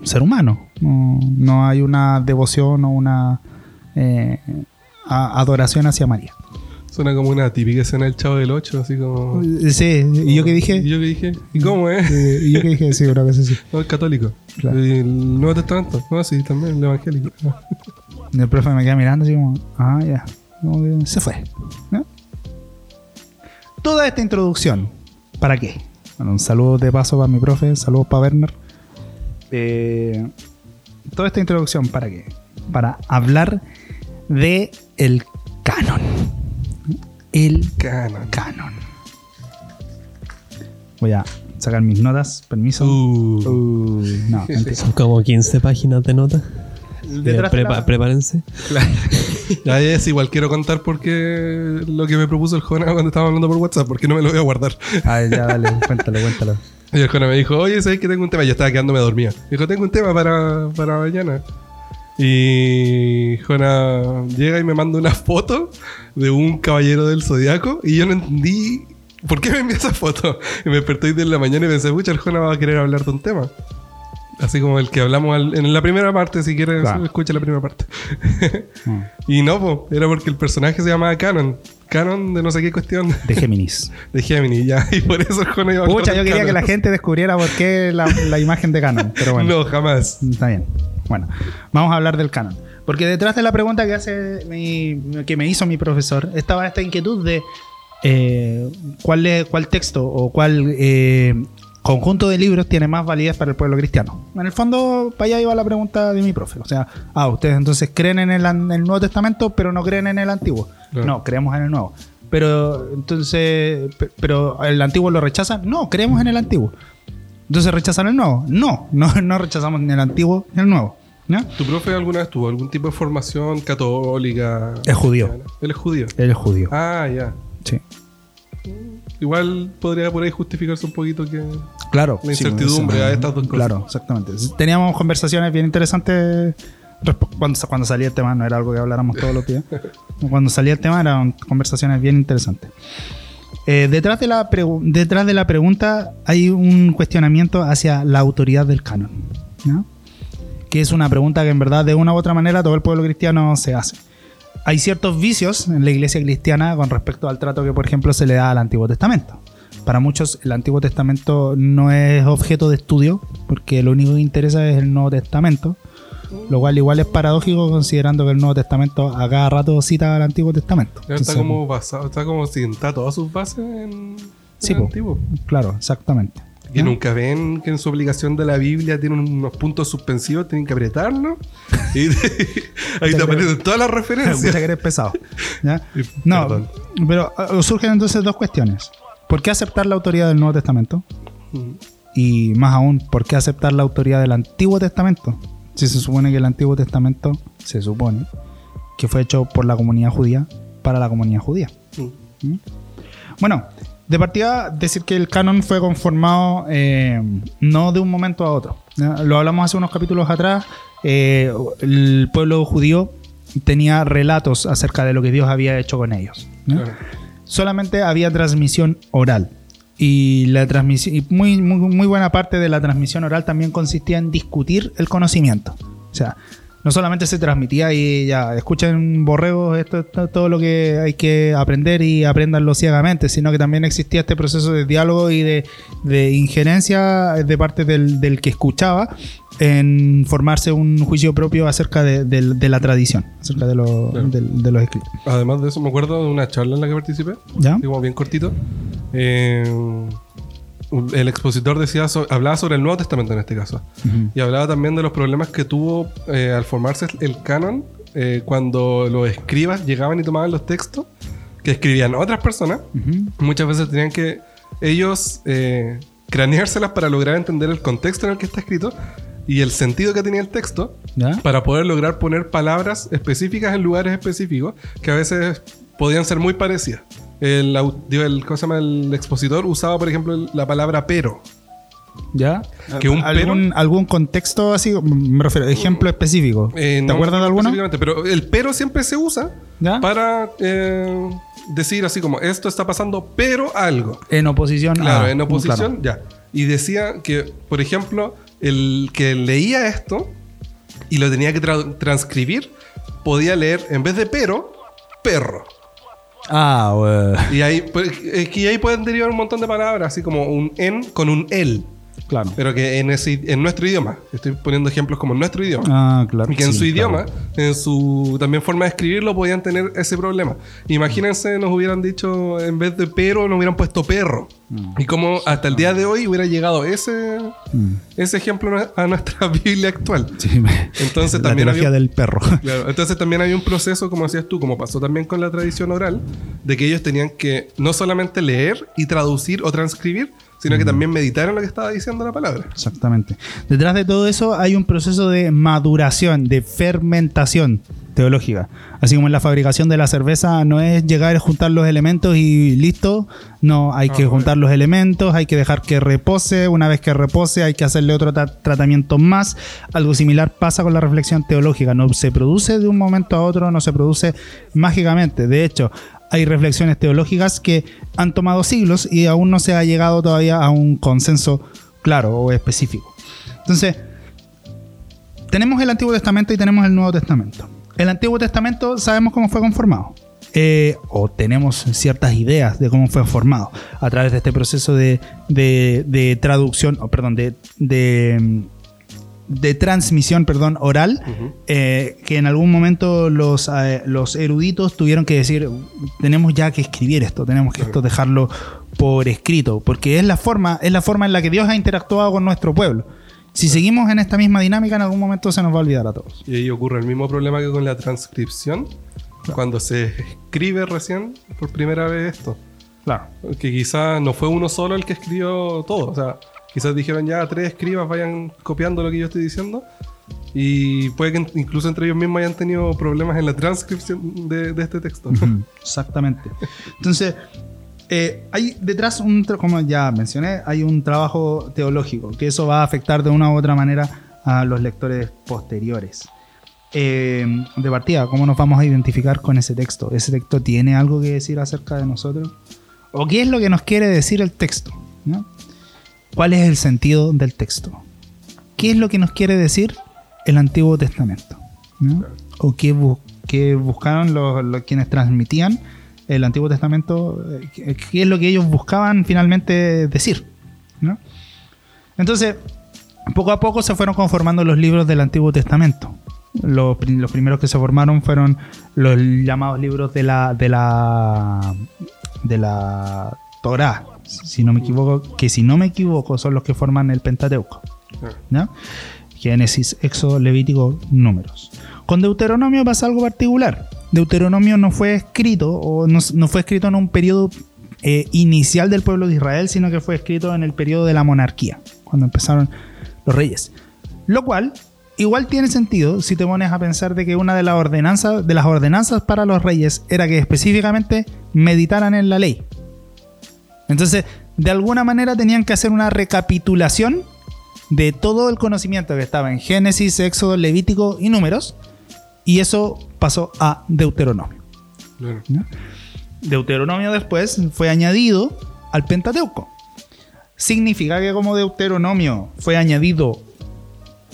ser humano. No, no hay una devoción o una eh, adoración hacia María. Suena como una típica escena del Chavo del 8, así como. Sí, y yo que ¿Y dije, yo qué dije? ¿Y cómo? Eh, y yo que dije, sí, una cosa así. No, el católico. Claro. ¿Y el Nuevo Testamento? No, sí, también, el evangélico. Y el profe me queda mirando así como, ah, ya. Se fue. ¿no? Toda esta introducción, ¿para qué? Bueno, un saludo de paso para mi profe, saludos para Werner. Eh, toda esta introducción, ¿para qué? Para hablar de el canon. El Canon. canon. Voy a sacar mis notas, permiso. Uh. Uh, no. Son como 15 páginas de notas. Eh, la- Prepárense. Ya es igual quiero contar porque lo que me propuso el Jona cuando estábamos hablando por WhatsApp, porque no me lo voy a guardar. Ah, ya, dale, cuéntalo, cuéntalo. Y el Jona me dijo, oye, ¿sabes que tengo un tema? Yo estaba quedándome dormida. Me dijo, tengo un tema para, para mañana. Y Jona llega y me manda una foto de un caballero del zodiaco y yo no entendí por qué me envió esa foto. Y me desperté hoy de la mañana y pensé, pucha, el Jona va a querer hablar de un tema. Así como el que hablamos al- en la primera parte, si quieres, Claro. escucha la primera parte. Mm. y no, po, era porque el personaje se llamaba Canon. canon de no sé qué cuestión De Géminis. de Gemini, ya. Y por eso el Jono iba a Pucha, yo quería que la gente descubriera por qué la, la imagen de Canon. Pero bueno. No, jamás. Está bien. Bueno, vamos a hablar del canon. Porque detrás de la pregunta que hace mi- que me hizo mi profesor, estaba esta inquietud de eh, cuál, es- cuál texto o cuál eh, conjunto de libros tiene más validez para el pueblo cristiano. En el fondo, para allá iba la pregunta de mi profe. O sea, ah, ustedes entonces creen en el, Nuevo Testamento, pero no creen en el Antiguo. Claro. No, creemos en el Nuevo. Pero entonces, pe- pero el Antiguo lo rechazan. No, creemos en el Antiguo. Entonces rechazan el nuevo. No, no, no rechazamos ni el antiguo ni el nuevo. ¿Tu profe alguna vez tuvo algún tipo de formación católica? Es judío. Él es judío. Él es judío. Ah, ya. Sí. Igual podría por ahí justificarse un poquito que. Claro. La incertidumbre sí, a estas dos cosas. Claro, exactamente. Teníamos conversaciones bien interesantes cuando, cuando salía el tema, no era algo que habláramos todos los días. Cuando salía el tema eran conversaciones bien interesantes. Eh, detrás, de la detrás de la pregunta hay un cuestionamiento hacia la autoridad del canon. ¿ya? Que es una pregunta que en verdad de una u otra manera todo el pueblo cristiano se hace. Hay ciertos vicios en la iglesia cristiana con respecto al trato que, por ejemplo, se le da al Antiguo Testamento. Para muchos el Antiguo Testamento no es objeto de estudio, porque lo único que interesa es el Nuevo Testamento, lo cual igual es paradójico considerando que el Nuevo Testamento a cada rato cita al Antiguo Testamento. Está como basado, está como cimentada todas sus bases en, Sí, el antiguo. Claro, exactamente. Que ¿Ya? nunca ven que en su obligación de la Biblia tiene unos puntos suspensivos, tienen que apretarlo. Y ahí te aparecen todas las referencias. que eres pesado. No, perdón. pero uh, surgen entonces dos cuestiones. ¿Por qué aceptar la autoridad del Nuevo Testamento? Mm. Y más aún, ¿por qué aceptar la autoridad del Antiguo Testamento? Si se supone que el Antiguo Testamento, se supone, que fue hecho por la comunidad judía para la comunidad judía. Mm. Bueno, de partida, decir que el canon fue conformado eh, no de un momento a otro. Lo hablamos hace unos capítulos atrás. eh, el pueblo judío tenía relatos acerca de lo que Dios había hecho con ellos. solamente había transmisión oral. Y la transmisión, y muy, muy, muy buena parte de la transmisión oral también consistía en discutir el conocimiento. O sea, no solamente se transmitía y ya, escuchen borregos, esto es todo lo que hay que aprender y aprendanlo ciegamente, sino que también existía este proceso de diálogo y de, de injerencia de parte del, del que escuchaba en formarse un juicio propio acerca de, de la tradición, acerca de, lo- Claro. de los escritos. Además de eso, me acuerdo de una charla en la que participé, ¿Ya? así como bien cortito. Eh, el expositor decía so- hablaba sobre el Nuevo Testamento en este caso. Y hablaba también de los problemas que tuvo eh, al formarse el canon eh, cuando los escribas llegaban y tomaban los textos que escribían otras personas. Muchas veces tenían que ellos eh, craneárselas para lograr entender el contexto en el que está escrito y el sentido que tenía el texto ¿Ya? para poder lograr poner palabras específicas en lugares específicos que a veces podían ser muy parecidas. El, digo, el, ¿cómo se llama? el expositor usaba, por ejemplo, la palabra pero. ¿Ya? Que un ¿Algún, ¿Algún contexto así? Me refiero, ejemplo específico. Eh, ¿Te no acuerdas de alguno? Pero el pero siempre se usa ¿Ya? para eh, decir así como esto está pasando, pero algo. En oposición Claro, a- en oposición, claro. ya. Y decía que, por ejemplo, el que leía esto y lo tenía que tra- transcribir, podía leer, en vez de pero, perro. Ah, bueno. Y ahí, pues, es que ahí pueden derivar un montón de palabras, así como un en con un el. Claro. Pero que en, ese, en nuestro idioma, estoy poniendo ejemplos como en nuestro idioma. Ah, claro. Y que en sí, su claro. idioma, en su también forma de escribirlo, podían tener ese problema. Imagínense, nos hubieran dicho, en vez de pero, nos hubieran puesto perro. Y como hasta el día de hoy hubiera llegado ese, Mm. ese ejemplo a nuestra Biblia actual. Sí, me- Entonces la también había- del perro. Claro, entonces también había un proceso, como decías tú, como pasó también con la tradición oral, de que ellos tenían que no solamente leer y traducir o transcribir, sino que también meditar en lo que estaba diciendo la palabra. Exactamente. Detrás de todo eso hay un proceso de maduración, de fermentación teológica. Así como en la fabricación de la cerveza no es llegar a juntar los elementos y listo. No, hay que Ah, juntar los elementos, hay que dejar que repose. Una vez que repose hay que hacerle otro tra- tratamiento más. Algo similar pasa con la reflexión teológica. No se produce de un momento a otro, no se produce mágicamente. De hecho, hay reflexiones teológicas que han tomado siglos y aún no se ha llegado todavía a un consenso claro o específico. Entonces, tenemos el Antiguo Testamento y tenemos el Nuevo Testamento. El Antiguo Testamento sabemos cómo fue conformado. eh, o tenemos ciertas ideas de cómo fue formado a través de este proceso de, de- de traducción, o perdón, de, de, de transmisión, perdón, oral, eh, que en algún momento los, eh, los eruditos tuvieron que decir, tenemos ya que escribir esto, tenemos que esto dejarlo por escrito, porque es la forma, es la forma en la que Dios ha interactuado con nuestro pueblo. Si seguimos en esta misma dinámica, en algún momento se nos va a olvidar a todos. Y ahí ocurre el mismo problema que con la transcripción, cuando se escribe recién por primera vez esto. Claro. Que quizás no fue uno solo el que escribió todo. O sea, quizás dijeron ya tres escribas vayan copiando lo que yo estoy diciendo. Y puede que incluso entre ellos mismos hayan tenido problemas en la transcripción de, de este texto. Exactamente. Entonces, eh, hay detrás, un, como ya mencioné, hay un trabajo teológico, que eso va a afectar de una u otra manera a los lectores posteriores. Eh, de partida, ¿cómo nos vamos a identificar con ese texto? ¿Ese texto tiene algo que decir acerca de nosotros? ¿O qué es lo que nos quiere decir el texto? ¿no? ¿Cuál es el sentido del texto? ¿Qué es lo que nos quiere decir el Antiguo Testamento? ¿no? ¿O qué, bu- qué buscaron los, los quienes transmitían el Antiguo Testamento? eh, ¿Qué, es lo que ellos buscaban finalmente decir? ¿no? Entonces, poco a poco se fueron conformando los libros del Antiguo Testamento. Los, los primeros que se formaron fueron los llamados libros de la de la de la Torá, si no me equivoco, que si no me equivoco son los que forman el Pentateuco. ¿ya? Génesis, Éxodo, Levítico, Números. Con Deuteronomio pasa algo particular. Deuteronomio no fue escrito o no, no fue escrito en un periodo eh, inicial del pueblo de Israel, sino que fue escrito en el periodo de la monarquía, cuando empezaron los reyes. Lo cual igual tiene sentido si te pones a pensar de que una de las ordenanzas, de las ordenanzas para los reyes era que específicamente meditaran en la ley. Entonces, de alguna manera tenían que hacer una recapitulación de todo el conocimiento que estaba en Génesis, Éxodo, Levítico y Números, y eso pasó a Deuteronomio. Claro. ¿no? Deuteronomio después fue añadido al Pentateuco. Significa que como Deuteronomio fue añadido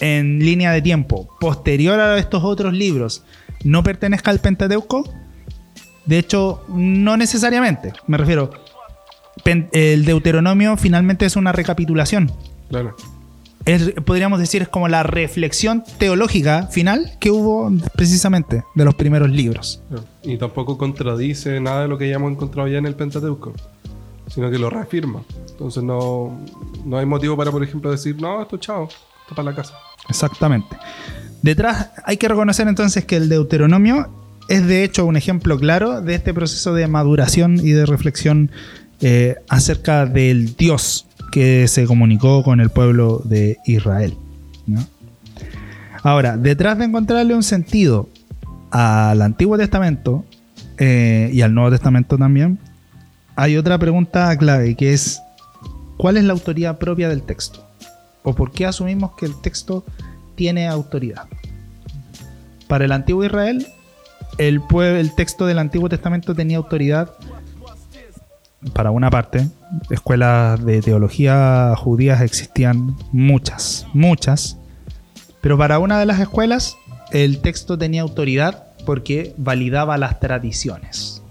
en línea de tiempo posterior a estos otros libros, no pertenezca al Pentateuco. De hecho, no necesariamente. Me refiero, el Deuteronomio finalmente es una recapitulación. Claro. Es- podríamos decir es como la reflexión teológica final que hubo precisamente de los primeros libros. Y tampoco contradice nada de lo que hayamos encontrado ya en el Pentateuco, sino que lo reafirma. Entonces no, no hay motivo para, por ejemplo, decir, no, esto chao, esto para la casa. Exactamente. Detrás hay que reconocer entonces que el Deuteronomio es de hecho un ejemplo claro de este proceso de maduración y de reflexión eh, acerca del Dios que se comunicó con el pueblo de Israel. Ahora, detrás de encontrarle un sentido al Antiguo Testamento eh, y al Nuevo Testamento también, hay otra pregunta clave que es ¿cuál es la autoridad propia del texto? ¿O por qué asumimos que el texto tiene autoridad? Para el antiguo Israel, el, el texto del Antiguo Testamento tenía autoridad para una parte. Escuelas de teología judías existían muchas, muchas. Pero para una de las escuelas, el texto tenía autoridad porque validaba las tradiciones.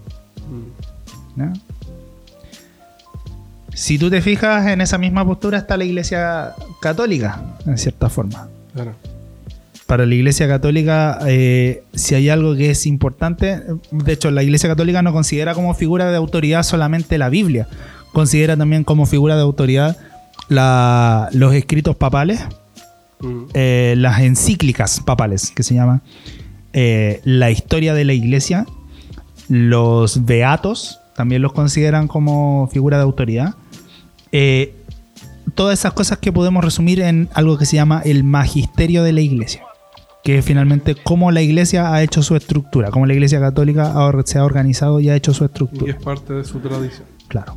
¿no? Si tú te fijas, en esa misma postura está la iglesia católica, en cierta forma. Claro. Para la iglesia católica, eh, si hay algo que es importante, de hecho la iglesia católica no considera como figura de autoridad solamente la Biblia, considera también como figura de autoridad la- los escritos papales, Mm. eh, las encíclicas papales, que se llama, eh, la historia de la iglesia, los beatos, también los consideran como figura de autoridad. Eh, todas esas cosas que podemos resumir en algo que se llama el magisterio de la iglesia, que es finalmente cómo la iglesia ha hecho su estructura, cómo la iglesia católica se ha organizado y ha hecho su Y estructura. es parte de su tradición. Claro.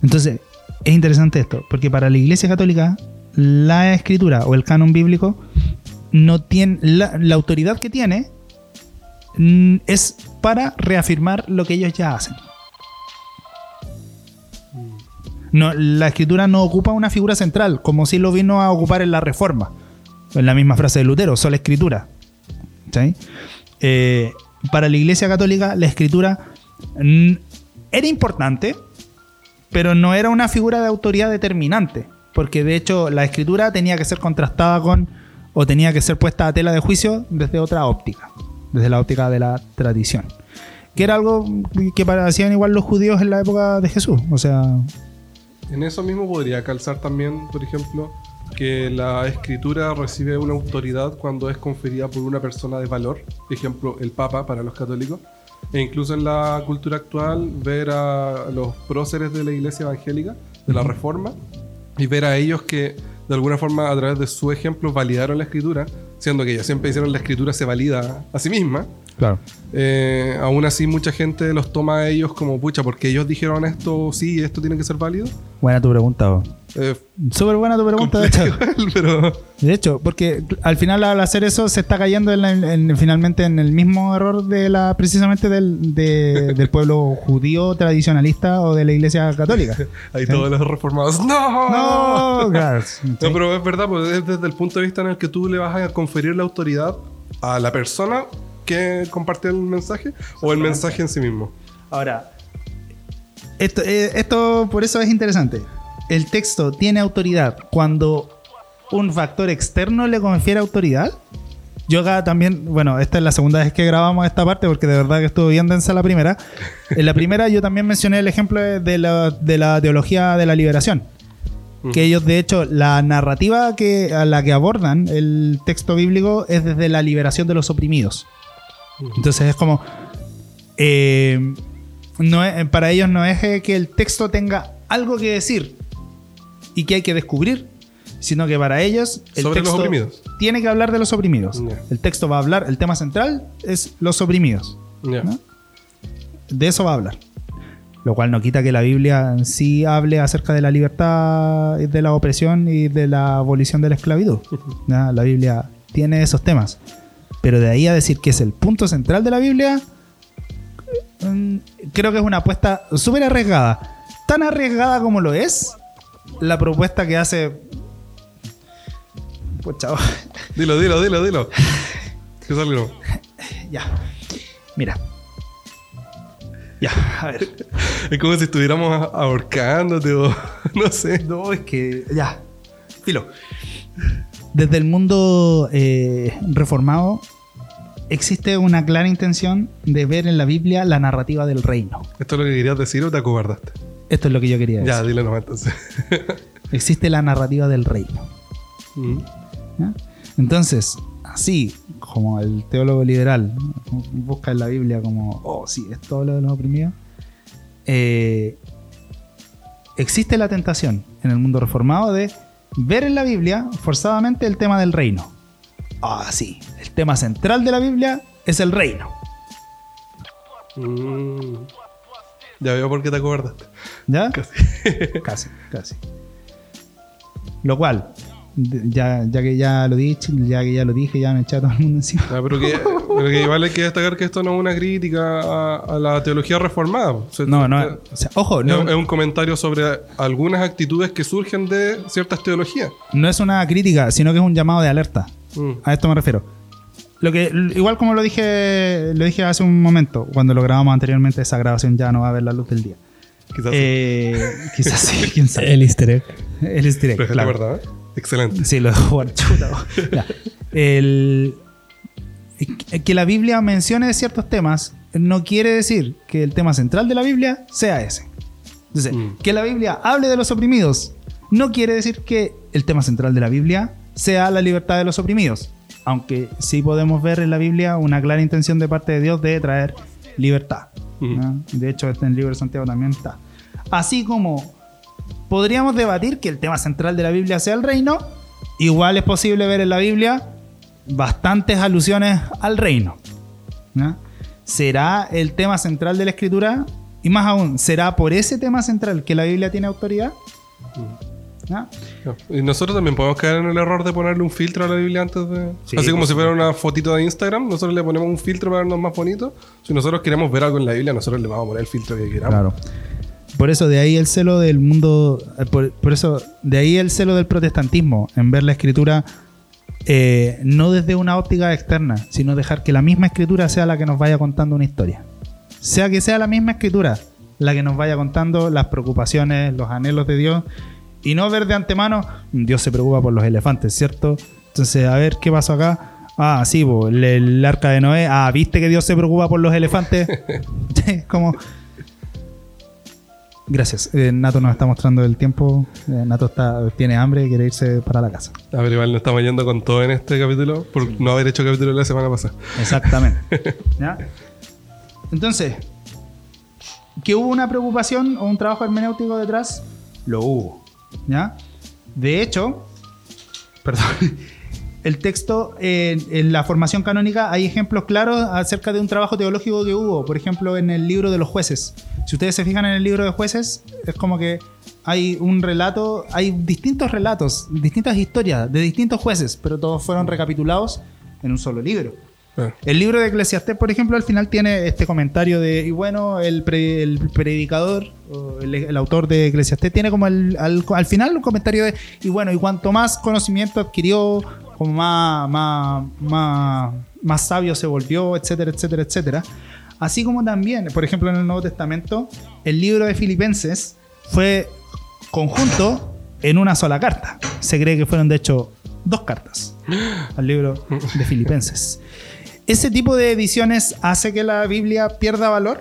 Entonces, es interesante esto, porque para la Iglesia Católica, la escritura o el canon bíblico no tiene. La, la autoridad que tiene mm, es para reafirmar lo que ellos ya hacen. No, la escritura no ocupa una figura central, como si lo vino a ocupar en la reforma. En la misma frase de Lutero, sola escritura. Eh, para la Iglesia Católica, la escritura era importante, pero no era una figura de autoridad determinante, porque de hecho la escritura tenía que ser contrastada con o tenía que ser puesta a tela de juicio desde otra óptica, desde la óptica de la tradición. Que era algo que hacían igual los judíos en la época de Jesús. O sea, En eso mismo podría calzar también, por ejemplo, que la escritura recibe una autoridad cuando es conferida por una persona de valor, ejemplo, el Papa para los católicos, e incluso en la cultura actual ver a los próceres de la iglesia evangélica, de la Reforma, y ver a ellos que de alguna forma a través de su ejemplo validaron la escritura, siendo que ellos siempre hicieron la escritura se valida a sí misma. claro. Eh, aún así mucha gente los toma a ellos como pucha, porque ellos dijeron esto, sí, esto tiene que ser válido. Buena tu pregunta. vos. Eh, Súper buena tu pregunta, de hecho. pero De hecho, porque al final al hacer eso se está cayendo en la- en- finalmente en el mismo error de la precisamente del, de- del pueblo judío tradicionalista o de la iglesia católica. Ahí todos los reformados. ¡No! No, claro. No, pero es verdad, pues es desde el punto de vista en el que tú le vas a conferir la autoridad a la persona que comparte el mensaje o el mensaje en sí mismo. Ahora, esto, eh, esto por eso es interesante. El texto tiene autoridad cuando un factor externo le confiere autoridad. Yo acá también, bueno, esta es la segunda vez que grabamos esta parte porque de verdad que estuvo bien densa la primera. En la primera yo también mencioné el ejemplo de la, de la teología de la liberación. Que ellos, de hecho, la narrativa que, a la que abordan el texto bíblico es desde la liberación de los oprimidos. Entonces es como. eh, no es- para ellos no es eh, que el texto tenga algo que decir y que hay que descubrir, sino que para ellos el Sobre los texto oprimidos. tiene que hablar de los oprimidos. El texto va a hablar, el tema central es los oprimidos. De eso va a hablar. Lo cual no quita que la Biblia en sí hable acerca de la libertad, de la opresión y de la abolición de la esclavitud. La Biblia tiene esos temas. Pero de ahí a decir que es el punto central de la Biblia, mm, creo que es una apuesta súper arriesgada. Tan arriesgada como lo es la propuesta que hace... Pues chao. Dilo, dilo, dilo, dilo. Que salga. Ya. Mira. Ya, a ver. Es como si estuviéramos ahorcándote o no sé. No, es que. Ya. Filo. Desde el mundo eh, reformado existe una clara intención de ver en la Biblia la narrativa del reino. ¿Esto es lo que querías decir o te acobardaste? Esto es lo que yo quería decir. Ya, dilo nomás entonces. Existe la narrativa del reino. Mm. ¿ya? Entonces, así como el teólogo liberal busca en la Biblia como, oh, sí, es todo lo de los oprimidos, eh, existe la tentación en el mundo reformado de ver en la Biblia forzadamente el tema del reino. Ah, sí, el tema central de la Biblia es el reino. Mm. Ya veo por qué te acobardaste. ¿Ya? Casi. Casi, casi. Lo cual, ya, ya que ya lo dije, ya que ya lo dije, ya me eché a todo el mundo encima. Ah, pero, que, pero que igual hay que destacar que esto no es una crítica a, a la teología reformada. O sea, No, no, o sea, ojo, es no, un- es un comentario sobre algunas actitudes que surgen de ciertas teologías. no es una crítica, sino que es un llamado de alerta. Mm. A esto me refiero. Lo que, igual como lo dije, lo dije hace un momento, cuando lo grabamos anteriormente, esa grabación ya no va a ver la luz del día. Quizás. Eh, quizás sí, quién sabe. El easter egg. El easter egg, pero es claro. la verdad. ¿eh? Excelente. Sí, lo dejo chuta. El, que la Biblia mencione ciertos temas no quiere decir que el tema central de la Biblia sea ese. Entonces, Mm. que la Biblia hable de los oprimidos no quiere decir que el tema central de la Biblia sea la libertad de los oprimidos. Aunque sí podemos ver en la Biblia una clara intención de parte de Dios de traer libertad. Mm. ¿no? De hecho, en el libro de Santiago también está. Así como podríamos debatir que el tema central de la Biblia sea el reino, igual es posible ver en la Biblia bastantes alusiones al reino. ¿no? ¿Será el tema central de la escritura? Y más aún, ¿será por ese tema central que la Biblia tiene autoridad? ¿No? Y nosotros también podemos caer en el error de ponerle un filtro a la Biblia antes de. Sí, Así como si fuera una fotito de Instagram, nosotros le ponemos un filtro para vernos más bonitos. Si nosotros queremos ver algo en la Biblia, nosotros le vamos a poner el filtro que queramos. Claro. Por eso de ahí el celo del mundo, eh, por, por eso de ahí el celo del protestantismo, en ver la escritura eh, no desde una óptica externa, sino dejar que la misma escritura sea la que nos vaya contando una historia. sea que sea la misma escritura la que nos vaya contando las preocupaciones, los anhelos de Dios y no ver de antemano, Dios se preocupa por los elefantes, ¿cierto? Entonces, a ver qué pasó acá. Ah, sí, po, el, el arca de Noé. Ah, ¿viste que Dios se preocupa por los elefantes? Como... Gracias. Eh, Nato nos está mostrando el tiempo. Eh, Nato está, tiene hambre y quiere irse para la casa. A ver, igual nos estamos yendo con todo en este capítulo por no haber hecho capítulo la semana pasada. Exactamente. ¿Ya? Entonces, ¿que hubo una preocupación o un trabajo hermenéutico detrás? Lo hubo. ¿Ya? De hecho, perdón, el texto en, en la formación canónica hay ejemplos claros acerca de un trabajo teológico que hubo. Por ejemplo, en el libro de los jueces. Si ustedes se fijan en el libro de jueces, es como que hay un relato, hay distintos relatos, distintas historias de distintos jueces, pero todos fueron recapitulados en un solo libro. Ah, El libro de Eclesiastés, por ejemplo, al final tiene este comentario de, y bueno, el, el predicador, el, autor de Eclesiastés, tiene como al, al final un comentario de, y bueno, y cuanto más conocimiento adquirió, como más, más, más, más sabio se volvió, etcétera, etcétera, etcétera. Así como también, por ejemplo, en el Nuevo Testamento, el libro de Filipenses fue conjunto en una sola carta. Se cree que fueron, de hecho, dos cartas al libro de Filipenses. ¿Ese tipo de ediciones hace que la Biblia pierda valor?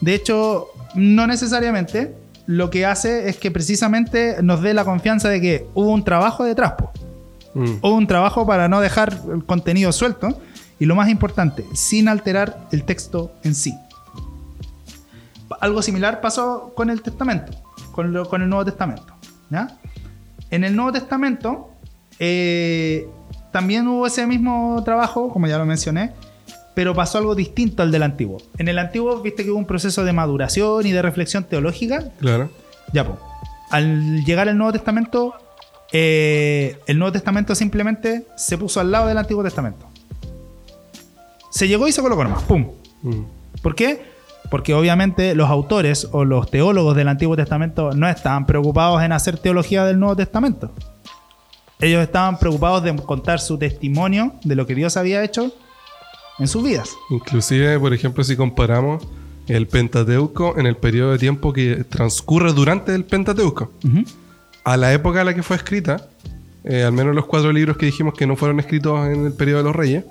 De hecho, no necesariamente. Lo que hace es que precisamente nos dé la confianza de que hubo un trabajo detrás. mm, Hubo un trabajo para no dejar el contenido suelto. Y lo más importante, sin alterar el texto en sí. Algo similar pasó con el Testamento, con, lo- con el Nuevo Testamento. ¿ya? En el Nuevo Testamento eh, también hubo ese mismo trabajo, como ya lo mencioné, pero pasó algo distinto al del Antiguo. En el Antiguo, viste que hubo un proceso de maduración y de reflexión teológica. claro. Ya, pues. Al llegar al Nuevo Testamento, eh, el Nuevo Testamento simplemente se puso al lado del Antiguo Testamento. Se llegó y se colocó nomás. ¡Pum! Mm, ¿Por qué? Porque obviamente los autores o los teólogos del Antiguo Testamento no estaban preocupados en hacer teología del Nuevo Testamento. Ellos estaban preocupados de contar su testimonio de lo que Dios había hecho en sus vidas. Inclusive, por ejemplo, si comparamos el Pentateuco en el periodo de tiempo que transcurre durante el Pentateuco, a la época a la que fue escrita, eh, al menos los cuatro libros que dijimos que no fueron escritos en el periodo de los reyes,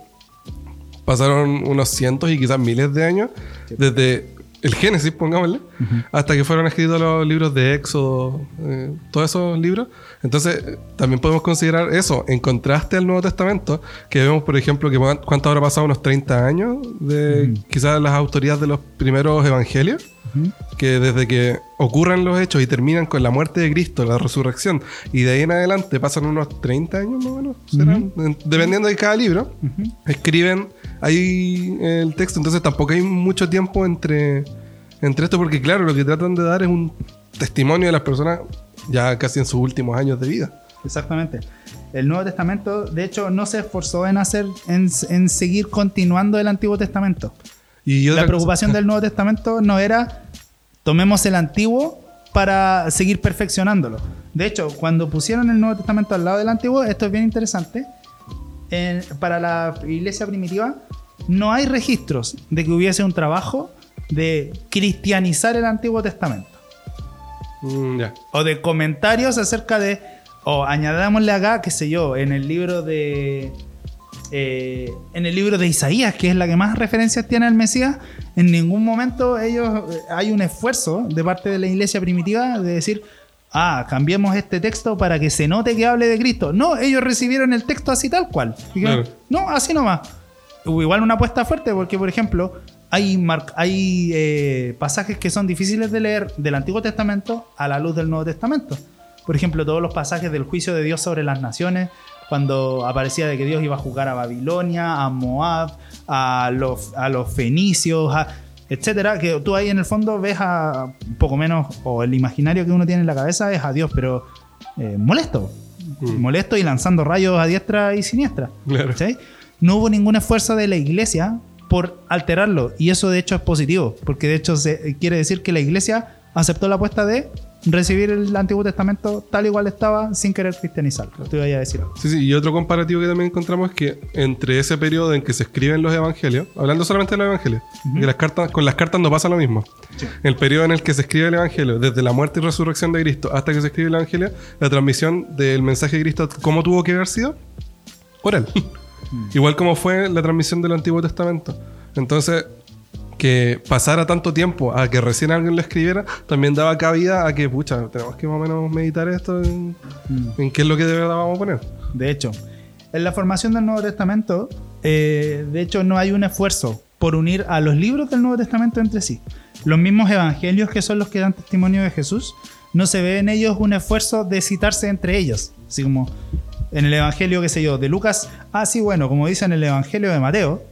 pasaron unos cientos y quizás miles de años desde el Génesis, pongámosle, hasta que fueron escritos los libros de Éxodo, eh, todos esos libros. Entonces, también podemos considerar eso, en contraste al Nuevo Testamento, que vemos, por ejemplo, que cuán- cuánto habrá pasado, unos 30 años de quizás las autoridades de los primeros evangelios que desde que ocurran los hechos y terminan con la muerte de Cristo, la resurrección, y de ahí en adelante pasan unos 30 años más o menos, serán, en- dependiendo de cada libro, escriben ahí el texto, entonces tampoco hay mucho tiempo entre, entre esto, porque claro, lo que tratan de dar es un testimonio de las personas ya casi en sus últimos años de vida. Exactamente. El Nuevo Testamento, de hecho, no se esforzó en hacer, en, en seguir continuando el Antiguo Testamento. Y La otra cosa- preocupación del Nuevo Testamento no era tomemos el Antiguo para seguir perfeccionándolo. De hecho, cuando pusieron el Nuevo Testamento al lado del Antiguo, esto es bien interesante. En- para la iglesia primitiva, no hay registros de que hubiese un trabajo de cristianizar el Antiguo Testamento. Mm, o de comentarios acerca de, o añadámosle acá, qué sé yo, en el libro de, eh, en el libro de Isaías, que es la que más referencias tiene al Mesías, en ningún momento ellos, eh, hay un esfuerzo de parte de la iglesia primitiva de decir, ah, cambiemos este texto para que se note que hable de Cristo. No, ellos recibieron el texto así tal cual. Dijeron, Claro. No, así nomás. Igual una apuesta fuerte porque, por ejemplo, hay, hay eh, pasajes que son difíciles de leer del Antiguo Testamento a la luz del Nuevo Testamento. Por ejemplo, todos los pasajes del juicio de Dios sobre las naciones, cuando aparecía de que Dios iba a juzgar a Babilonia, a Moab, a los, a los fenicios, a- etcétera, que tú ahí en el fondo ves a un poco menos, o el imaginario que uno tiene en la cabeza es a Dios, pero eh, molesto. Mm. Molesto y lanzando rayos a diestra y siniestra. No hubo ningún esfuerzo de la iglesia por alterarlo. Y eso de hecho es positivo. Porque de hecho se, quiere decir que la iglesia aceptó la apuesta de recibir el Antiguo Testamento tal igual estaba sin querer cristianizarlo. Te voy a decir algo. Sí, sí, y otro comparativo que también encontramos es que entre ese periodo en que se escriben los evangelios, hablando solamente de los evangelios, que las cartas, con las cartas no pasa lo mismo. El periodo en el que se escribe el evangelio, desde la muerte y resurrección de Cristo hasta que se escribe el evangelio, la transmisión del mensaje de Cristo, ¿cómo tuvo que haber sido? Por él. Igual como fue la transmisión del Antiguo Testamento. Entonces, que pasara tanto tiempo a que recién alguien lo escribiera, también daba cabida a que, pucha, tenemos que más o menos meditar esto en, en qué es lo que de verdad vamos a poner. De hecho, en la formación del Nuevo Testamento, eh, de hecho, no hay un esfuerzo por unir a los libros del Nuevo Testamento entre sí. Los mismos evangelios que son los que dan testimonio de Jesús, no se ve en ellos un esfuerzo de citarse entre ellos. Así como en el evangelio, qué sé yo, de Lucas, ah, sí, bueno, como dice en el evangelio de Mateo,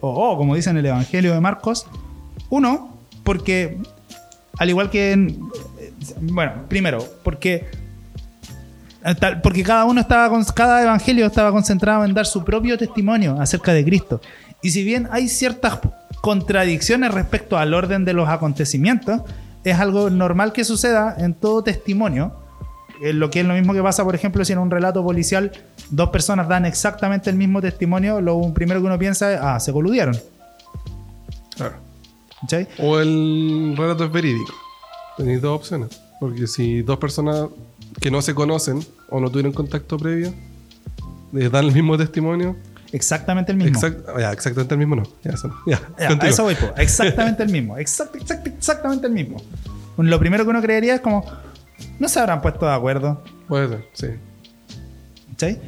o, o como dice en el evangelio de Marcos, uno, porque al igual que en, bueno, primero, porque eh, porque cada uno estaba con, cada evangelio estaba concentrado en dar su propio testimonio acerca de Cristo. Y si bien hay ciertas contradicciones respecto al orden de los acontecimientos, es algo normal que suceda en todo testimonio. Eh, Lo que es lo mismo que pasa, por ejemplo, si en un relato policial dos personas dan exactamente el mismo testimonio, lo primero que uno piensa es, ah, se coludieron. Claro. ¿Cachai? O el relato es verídico. Tenéis dos opciones. Porque si dos personas que no se conocen o no tuvieron contacto previo les dan el mismo testimonio, Exactamente el mismo. exact- ya, exactamente el mismo no. Ya, eso no. Ya, Ya, a eso voy, po. exactamente el mismo. Exact, exact- exactamente el mismo. Lo primero que uno creería es como, no se habrán puesto de acuerdo. Puede ser, sí. ¿cachai?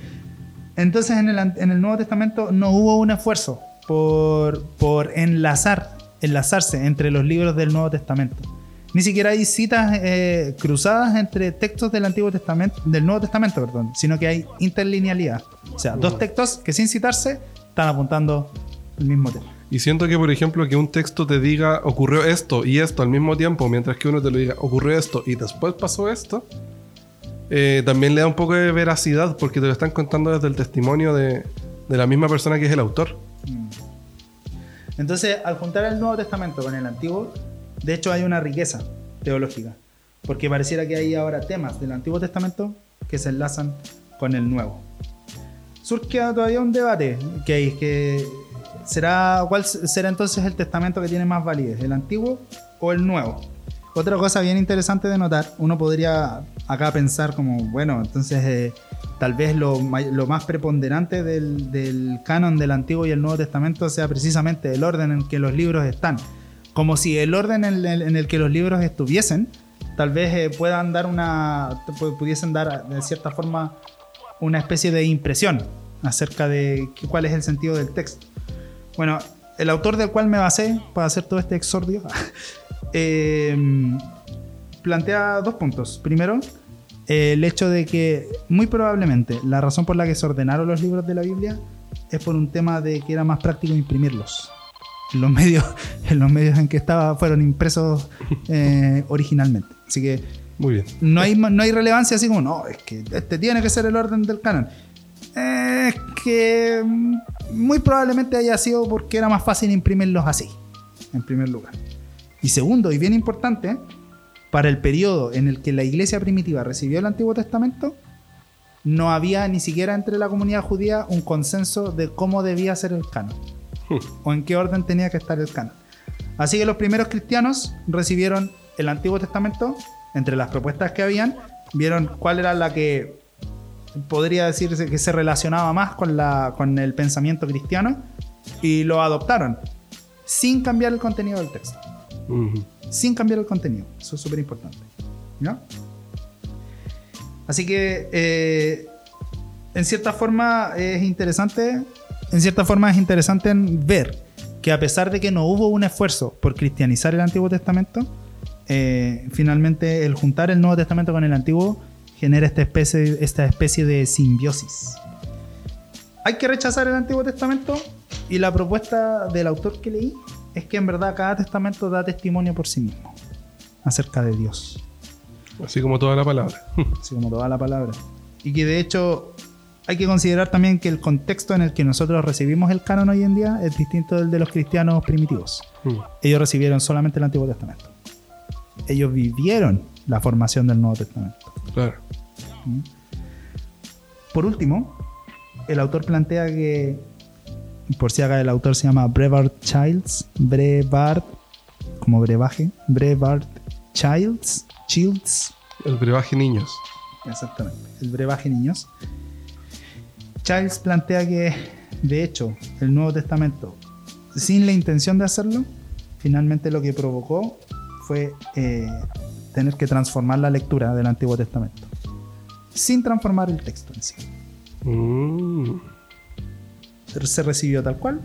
Entonces en el, en el Nuevo Testamento no hubo un esfuerzo por, por enlazar, enlazarse entre los libros del Nuevo Testamento. Ni siquiera hay citas eh, cruzadas entre textos del Antiguo Testamento, del Nuevo Testamento, perdón, sino que hay interlinealidad. O sea, dos textos que sin citarse están apuntando el mismo tema. Y siento que, por ejemplo, que un texto te diga ocurrió esto y esto al mismo tiempo, mientras que uno te lo diga ocurrió esto y después pasó esto, eh, también le da un poco de veracidad porque te lo están contando desde el testimonio de, de la misma persona que es el autor. Entonces, al juntar el Nuevo Testamento con el Antiguo, de hecho hay una riqueza teológica, porque pareciera que hay ahora temas del Antiguo Testamento que se enlazan con el Nuevo. Surge todavía un debate, que es que será cuál será entonces el testamento que tiene más validez, el Antiguo o el Nuevo. Otra cosa bien interesante de notar, uno podría acá pensar como, bueno, entonces eh, tal vez lo, lo más preponderante del, del canon del Antiguo y el Nuevo Testamento sea precisamente el orden en que los libros están. Como si el orden en el, en el que los libros estuviesen, tal vez eh, puedan dar una, pu- pudiesen dar de cierta forma una especie de impresión acerca de cuál es el sentido del texto. Bueno, el autor del cual me basé para hacer todo este exordio eh, plantea dos puntos. Primero, eh, el hecho de que muy probablemente la razón por la que se ordenaron los libros de la Biblia es por un tema de que era más práctico imprimirlos. En los medios en, los medios en que estaba fueron impresos eh, originalmente. Así que Muy bien. no hay, no hay relevancia así como, no, es que este tiene que ser el orden del canon. Es que muy probablemente haya sido porque era más fácil imprimirlos así, en primer lugar. Y segundo, y bien importante, para el periodo en el que la iglesia primitiva recibió el Antiguo Testamento, no había ni siquiera entre la comunidad judía un consenso de cómo debía ser el canon o en qué orden tenía que estar el canon. Así que los primeros cristianos recibieron el Antiguo Testamento, entre las propuestas que habían, vieron cuál era la que podría decirse que se relacionaba más con, la, con el pensamiento cristiano y lo adoptaron, sin cambiar el contenido del texto. Sin cambiar el contenido. Eso es súper importante. ¿Ya? Así que, eh, en cierta forma, es interesante. En cierta forma, es interesante ver que a pesar de que no hubo un esfuerzo por cristianizar el Antiguo Testamento, eh, finalmente el juntar el Nuevo Testamento con el Antiguo genera esta especie, esta especie de simbiosis. Hay que rechazar el Antiguo Testamento y la propuesta del autor que leí es que en verdad cada testamento da testimonio por sí mismo acerca de Dios, Así como toda la palabra. así como toda la palabra. Y que de hecho hay que considerar también que el contexto en el que nosotros recibimos el canon hoy en día es distinto del de los cristianos primitivos. Mm. Ellos recibieron solamente el Antiguo Testamento. Ellos vivieron la formación del Nuevo Testamento. Claro. Por último, el autor plantea que, por si acá el autor se llama Brevard Childs, Brevard, como brebaje, Brevard Childs, Childs, El brebaje niños. exactamente, el brebaje niños. Childs plantea que, de hecho, el Nuevo Testamento, sin la intención de hacerlo, finalmente lo que provocó fue eh, tener que transformar la lectura del Antiguo Testamento, sin transformar el texto en sí. Mm. se recibió tal cual.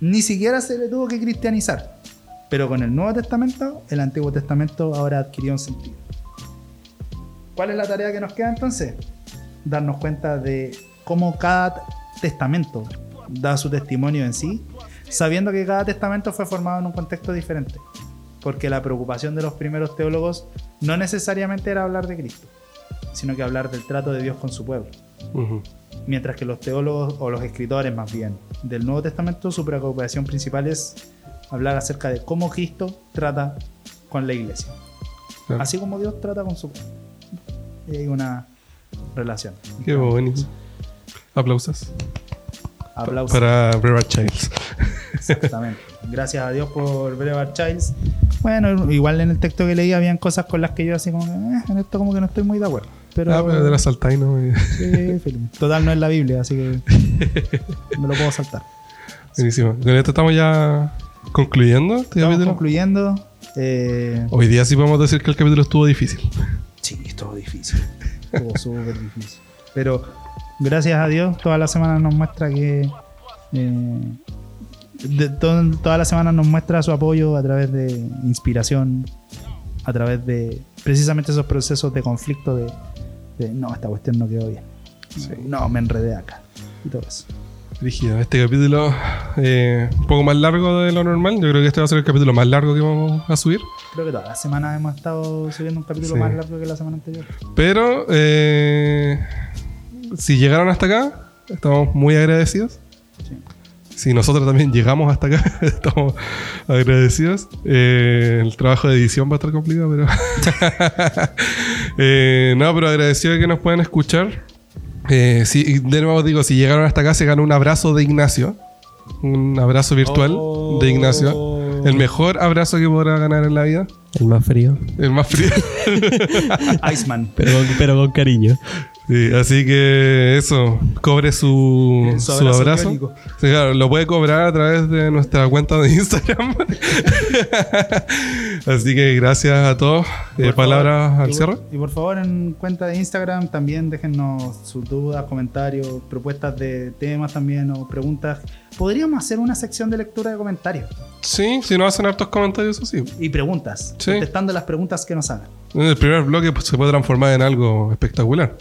Ni siquiera se le tuvo que cristianizar. Pero con el Nuevo Testamento, el Antiguo Testamento ahora adquirió un sentido. ¿Cuál es la tarea que nos queda entonces? Darnos cuenta de cómo cada testamento da su testimonio en sí, sabiendo que cada testamento fue formado en un contexto diferente. Porque la preocupación de los primeros teólogos no necesariamente era hablar de Cristo, sino que hablar del trato de Dios con su pueblo. Mientras que los teólogos o los escritores más bien del Nuevo Testamento, su preocupación principal es hablar acerca de cómo Cristo trata con la iglesia. Claro. Así como Dios trata con su pueblo. Y hay una relación. Qué bonito. Aplausos. Aplausos. Para Brevard Childs. Exactamente. Gracias a Dios por Brevard Childs. Bueno, igual en el texto que leí habían cosas con las que yo así como que, eh, en esto como que no estoy muy de acuerdo. Pero, Ah, pero de la saltáis, ¿no? Sí, film. Total no es la Biblia, así que me lo puedo saltar. Buenísimo. Con esto estamos ya concluyendo este Estamos capítulo. concluyendo. Eh, Hoy día sí podemos decir que el capítulo estuvo difícil. Sí, estuvo difícil. Estuvo súper difícil. Pero gracias a Dios, toda la semana nos muestra que. eh, de- to- toda la semana nos muestra su apoyo a través de inspiración, a través de precisamente esos procesos de conflicto de, de, no, esta cuestión no quedó bien. No, me enredé acá. Y todo eso. Rígido. Este capítulo eh, un poco más largo de lo normal. Yo creo que este va a ser el capítulo más largo que vamos a subir. Creo que todas las semanas hemos estado subiendo un capítulo Sí. más largo que la semana anterior. Pero eh, si llegaron hasta acá, estamos muy agradecidos. Sí. Si nosotros también llegamos hasta acá, estamos agradecidos. Eh, el trabajo de edición va a estar complicado, pero. Eh, no, pero agradecido de que nos puedan escuchar. Eh, si, de nuevo digo, si llegaron hasta acá, se ganó un abrazo de Ignacio. Un abrazo virtual Oh. de Ignacio. El mejor abrazo que podrá ganar en la vida. El más frío. El más frío. Iceman. Pero con, pero con cariño. Sí, así que eso, cobre su, Su su abrazo. Sí, claro, lo puede cobrar a través de nuestra cuenta de Instagram. así que gracias a todos. Eh, palabras al cierre. Y por favor, en cuenta de Instagram también déjennos sus dudas, comentarios, propuestas de temas también o preguntas. Podríamos hacer una sección de lectura de comentarios Sí, si no hacen hartos comentarios, eso sí. y preguntas, Sí. contestando las preguntas que nos hagan. El primer bloque pues, se puede transformar en algo espectacular.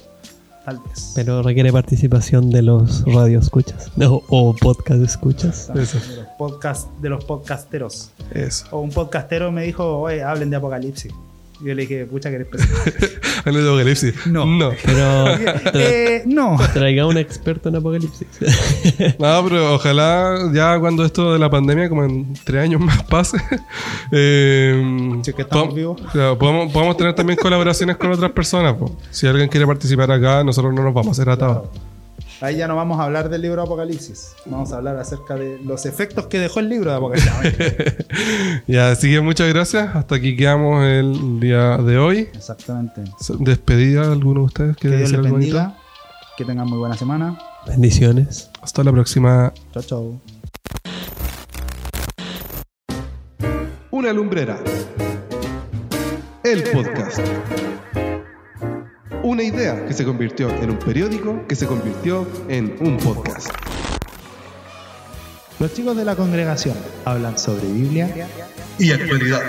Tal vez. Pero requiere participación de los radio escuchas. No, o podcast escuchas. Eso. De los, podcast, de los podcasteros. Eso. O un podcastero me dijo, oye, hablen de Apocalipsis. Yo le dije, pucha que eres pesado. Habla de Apocalipsis. No. No. Pero eh, no. traiga un experto en apocalipsis. No, pero ojalá ya cuando esto de la pandemia, como en tres años más pase, eh, Si es que estamos vivos. claro, podamos, podamos tener también colaboraciones con otras personas. po. Si alguien quiere participar acá, nosotros no nos vamos a hacer atados. Ahí ya no vamos a hablar del libro de Apocalipsis. Vamos a hablar acerca de los efectos que dejó el libro de Apocalipsis. Ya, así que muchas gracias. Hasta aquí quedamos el día de hoy. Exactamente. Despedida de alguno de ustedes. Que ¿Quiere Dios decir les algo bonito? bendiga. Que tengan muy buena semana. Bendiciones. Hasta la próxima. Chao, chao. Una lumbrera. El podcast. Una idea que se convirtió en un periódico que se convirtió en un podcast. Los chicos de la congregación hablan sobre Biblia Y actualidad.